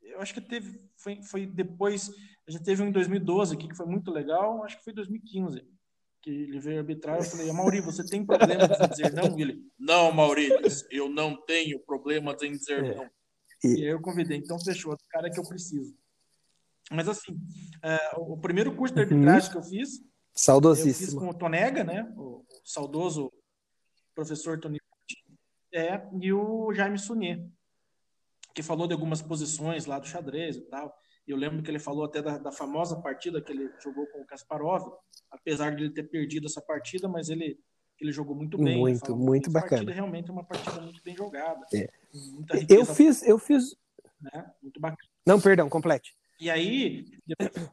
Eu acho que teve, foi, foi depois, a gente teve um em 2012 aqui, que foi muito legal, acho que foi 2015, que ele veio arbitrar, eu falei, Mauri, você tem problema de dizer não? E ele, não, Mauri, eu não tenho problema em dizer é. não. E aí eu convidei, então fechou, o cara que eu preciso. Mas assim, uh, o primeiro curso de uhum. arbitragem uhum. que eu fiz, Saudosíssimo. Eu fiz com o Tonega, né? O, saudoso professor Tony é, e o Jaime Sunier, que falou de algumas posições lá do xadrez e tal. Eu lembro que ele falou até da, da famosa partida que ele jogou com o Kasparov, apesar de ele ter perdido essa partida, mas ele, ele jogou muito bem. Muito, muito bacana. partida realmente é uma partida muito bem jogada. É. eu fiz, eu fiz. Né? Muito bacana. Não, perdão, complete. E aí, depois,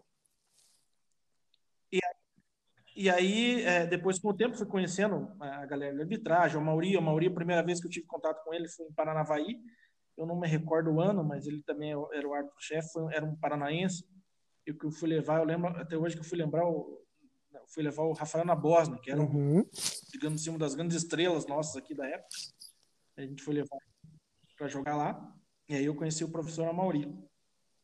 e aí, é, depois, com o tempo, fui conhecendo a galera de arbitragem, o Mauri. O Mauri, a primeira vez que eu tive contato com ele foi em Paranavaí. Eu não me recordo o ano, mas ele também era o árbitro-chefe, era um paranaense. E que eu fui levar, eu lembro até hoje que eu fui lembrar, o, fui levar o Rafael Nabosna, que era, uhum. digamos assim, uma das grandes estrelas nossas aqui da época. A gente foi levar para jogar lá. E aí eu conheci o professor Amauri.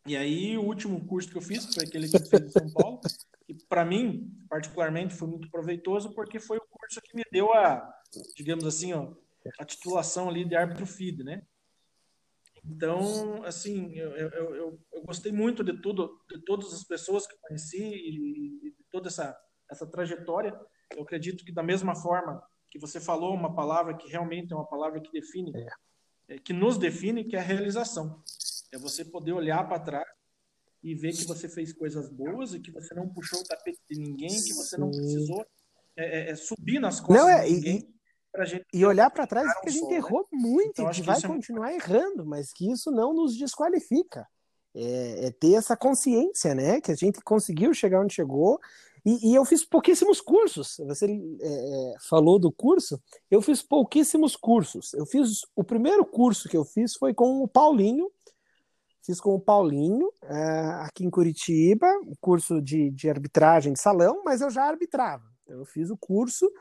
E aí, o último curso que eu fiz, foi aquele que eu fiz em São Paulo, e para mim, particularmente, foi muito proveitoso porque foi o curso que me deu a, digamos assim, ó, a titulação ali de árbitro FID, né? Então, assim, eu, eu, eu, eu, gostei muito de tudo, de todas as pessoas que conheci e, de toda essa, essa trajetória. Eu acredito que da mesma forma que você falou uma palavra que realmente é uma palavra que define, é. que nos define, que é a realização. É você poder olhar para trás e ver que você fez coisas boas e que você não puxou o tapete de ninguém, que você não precisou é, é, é subir nas costas não, é, de ninguém. E, e olhar para trás que a gente sol, errou né? muito então, e vai continuar é... errando, mas que isso não nos desqualifica. É, é, ter essa consciência, né? Que a gente conseguiu chegar onde chegou. E, e eu fiz pouquíssimos cursos. Você é, falou do curso, eu fiz pouquíssimos cursos. Eu fiz o primeiro curso que eu fiz foi com o Paulinho, Fiz com o Paulinho, é, aqui em Curitiba, o curso de, de arbitragem de salão, mas eu já arbitrava. Então, eu fiz o curso.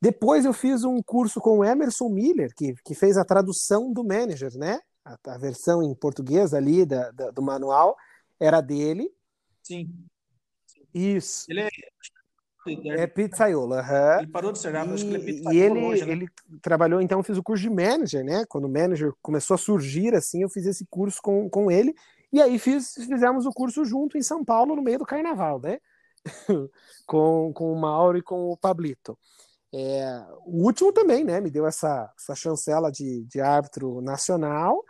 Depois eu fiz um curso com o Emerson Miller, que, que fez a tradução do manager, né? A, a versão em português ali da, da, do manual era dele. Sim. Isso. Ele é é pizzaiolo, uhum. Ele parou de ser árbitro, acho que ele é pizzaiolo E ele, hoje, né? ele trabalhou, então, eu fiz o curso de manager, né? Quando o manager começou a surgir, assim, eu fiz esse curso com, com ele. E aí fiz, fizemos o curso junto em São Paulo, no meio do carnaval, né? com, com o Mauro e com o Pablito. É, o último também, né? Me deu essa, essa chancela de, de árbitro nacional.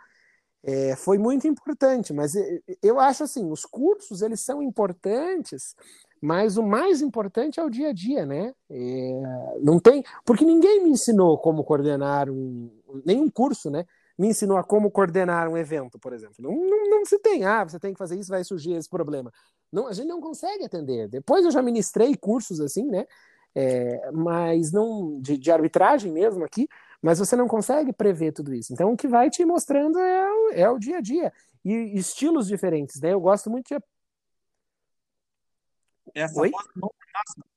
É, foi muito importante, mas eu acho assim, os cursos eles são importantes mas o mais importante é o dia a dia, né? É, não tem, porque ninguém me ensinou como coordenar um, nenhum curso, né? Me ensinou a como coordenar um evento, por exemplo. Não, não, não se tem, ah, você tem que fazer isso, vai surgir esse problema. Não, a gente não consegue atender. Depois eu já ministrei cursos assim, né? É, mas não de, de, arbitragem mesmo aqui, mas você não consegue prever tudo isso. Então o que vai te mostrando é, é o dia a dia e estilos diferentes, né? Eu gosto muito de é a famosa mão na massa.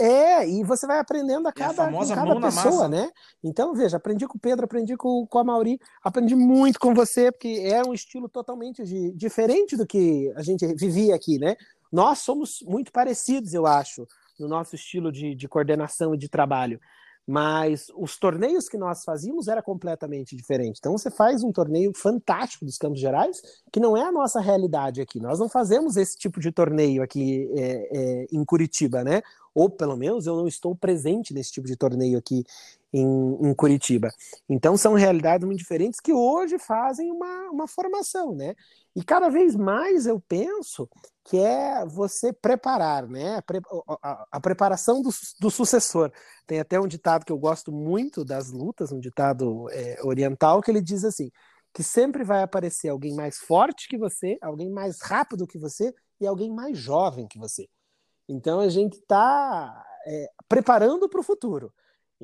É, e você vai aprendendo a cada, a cada pessoa, né? Então, veja, aprendi com o Pedro, aprendi com, com a Mauri, aprendi muito com você, porque é um estilo totalmente de, diferente do que a gente vivia aqui, né? Nós somos muito parecidos, eu acho, no nosso estilo de, de coordenação e de trabalho mas os torneios que nós fazíamos era completamente diferente. Então você faz um torneio fantástico dos Campos Gerais, que não é a nossa realidade aqui. Nós não fazemos esse tipo de torneio aqui é, é, em Curitiba, né? Ou pelo menos eu não estou presente nesse tipo de torneio aqui em, em Curitiba. Então são realidades muito diferentes que hoje fazem uma, uma formação, né? E cada vez mais eu penso que é você preparar, né? A, a, a preparação do, do, sucessor. Tem até um ditado que eu gosto muito das lutas, um ditado é, oriental, que ele diz assim: que sempre vai aparecer alguém mais forte que você, alguém mais rápido que você e alguém mais jovem que você. Então a gente está é, preparando para o futuro.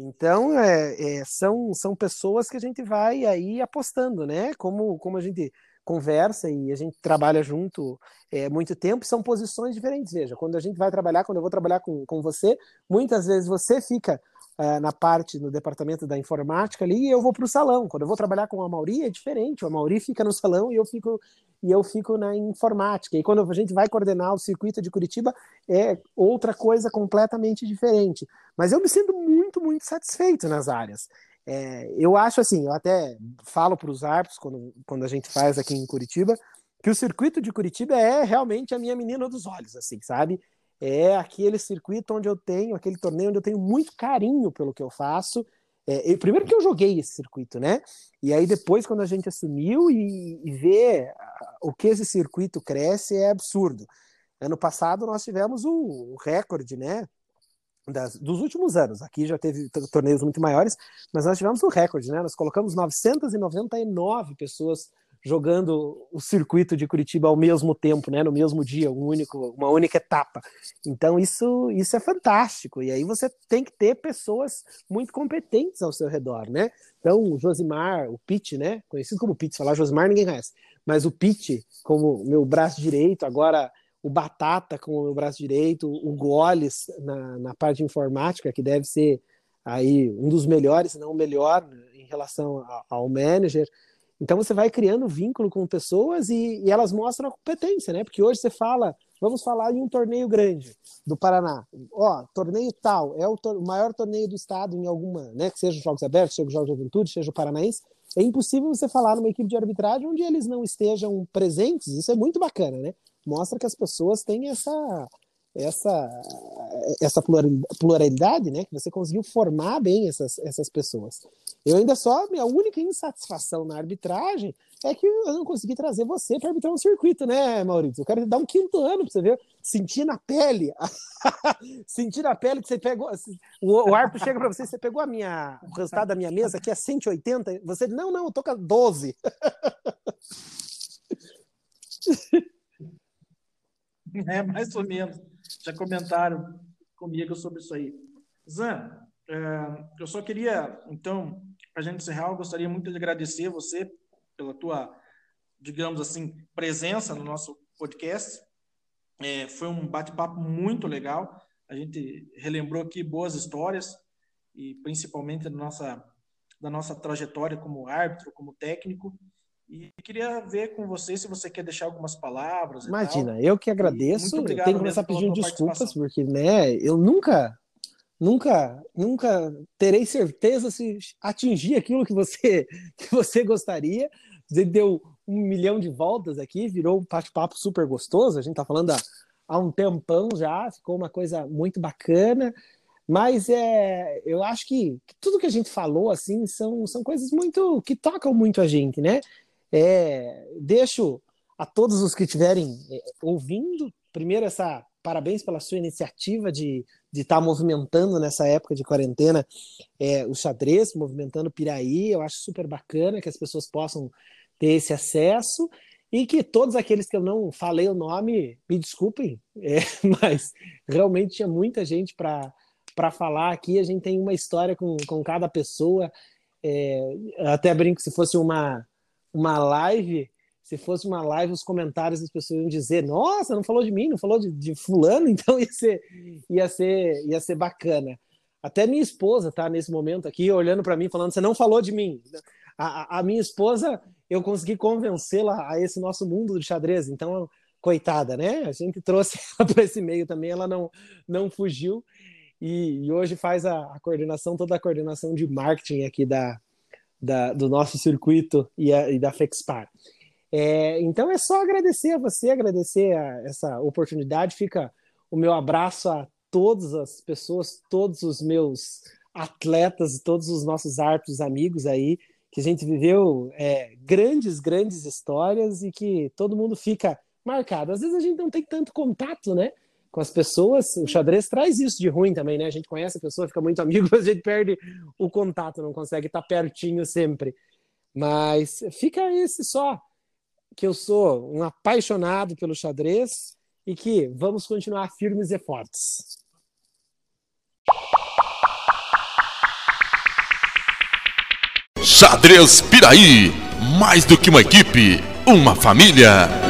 Então é, é, são, são pessoas que a gente vai aí apostando, né? Como, como a gente conversa e a gente trabalha junto é, muito tempo, são posições diferentes. Veja, quando a gente vai trabalhar, quando eu vou trabalhar com, com você, muitas vezes você fica uh, na parte, no departamento da informática ali e eu vou para o salão. Quando eu vou trabalhar com a Mauri é diferente, a Mauri fica no salão e eu fico e eu fico na informática. E quando a gente vai coordenar o circuito de Curitiba, é outra coisa completamente diferente. Mas eu me sinto muito, muito satisfeito nas áreas. É, eu acho assim, eu até falo para os árbitros, quando, quando a gente faz aqui em Curitiba, que o circuito de Curitiba é realmente a minha menina dos olhos, assim, sabe? É aquele circuito onde eu tenho, aquele torneio onde eu tenho muito carinho pelo que eu faço. É, eu, primeiro que eu joguei esse circuito, né? E aí depois, quando a gente assumiu e, e vê o que esse circuito cresce, é absurdo. Ano passado nós tivemos o, o recorde, né? das, dos últimos anos. Aqui já teve torneios muito maiores, mas nós tivemos um recorde, né? Nós colocamos 999 pessoas jogando o circuito de Curitiba ao mesmo tempo, né? No mesmo dia, um único, uma única etapa. Então isso, isso é fantástico. E aí você tem que ter pessoas muito competentes ao seu redor, né? Então o Josimar, o Pete, né? Conhecido como Pete, falar Josimar ninguém conhece, mas o Pete como meu braço direito agora o Batata com o braço direito, o Goles na, na parte informática, que deve ser aí um dos melhores, se não o melhor em relação ao manager. Então você vai criando vínculo com pessoas e, e, elas mostram a competência, né? Porque hoje você fala, vamos falar em um torneio grande do Paraná. Ó, torneio tal, é o, o maior torneio do estado em alguma, né? Que seja os Jogos Abertos, seja os Jogos de Juventude, seja o Paranaense. É impossível você falar numa equipe de arbitragem onde eles não estejam presentes. Isso é muito bacana, né? mostra que as pessoas têm essa essa essa pluralidade, né? Que você conseguiu formar bem essas, essas pessoas. Eu ainda só minha única insatisfação na arbitragem é que eu não consegui trazer você para arbitrar um circuito, né, Maurício? Eu quero dar um quinto ano para você ver, sentir na pele, sentir na pele que você pegou, o, o árbitro chega para você, você pegou a minha o resultado da minha mesa que é 180, você não, não, eu tô com 12. É, mais ou menos. Já comentaram comigo sobre isso aí. Zan, é, eu só queria, então, a gente encerrar, eu gostaria muito de agradecer você pela tua, digamos assim, presença no nosso podcast. É, foi um bate-papo muito legal. A gente relembrou aqui boas histórias e principalmente da nossa, da nossa trajetória como árbitro, como técnico. E queria ver com você se você quer deixar algumas palavras. Imagina, eu que agradeço. Eu tenho que começar pedindo desculpas, porque né, eu nunca, nunca, nunca terei certeza se atingir aquilo que você, que você gostaria. Você deu um milhão de voltas aqui, virou um bate-papo super gostoso. A gente está falando há, há um tempão já, ficou uma coisa muito bacana. Mas é, eu acho que, que, tudo que a gente falou assim são, são coisas muito que tocam muito a gente, né? É, deixo a todos os que estiverem é, ouvindo, primeiro, essa parabéns pela sua iniciativa de estar tá movimentando nessa época de quarentena é, o xadrez, movimentando Piraí. Eu acho super bacana que as pessoas possam ter esse acesso e que todos aqueles que eu não falei o nome me desculpem, é, mas realmente tinha muita gente para falar aqui. A gente tem uma história com, com cada pessoa. É, até brinco se fosse uma uma live se fosse uma live, os comentários das pessoas iam dizer: Nossa, não falou de mim, não falou de, de fulano, então ia ser, ia ser, ia ser bacana. Até minha esposa tá nesse momento aqui olhando para mim, falando: Você não falou de mim. A, a minha esposa, eu consegui convencê-la a esse nosso mundo do xadrez, então, coitada, né? A gente trouxe ela para esse meio também, ela não, não fugiu. E, e hoje faz a, a, coordenação, toda a coordenação de marketing aqui da, da do nosso circuito e, a, e da Fexpar. É, então é só agradecer a você, agradecer a essa oportunidade. Fica o meu abraço a todas as pessoas, todos os meus atletas, todos os nossos árbitros amigos aí, que a gente viveu é, grandes, grandes histórias e que todo mundo fica marcado. Às vezes a gente não tem tanto contato, né? Com as pessoas, o xadrez traz isso de ruim também, né? A gente conhece a pessoa, fica muito amigo, mas a gente perde o contato, não consegue estar pertinho sempre. Mas fica esse só que eu sou um apaixonado pelo xadrez e que vamos continuar firmes e fortes. Xadrez Piraí, mais do que uma equipe, uma família.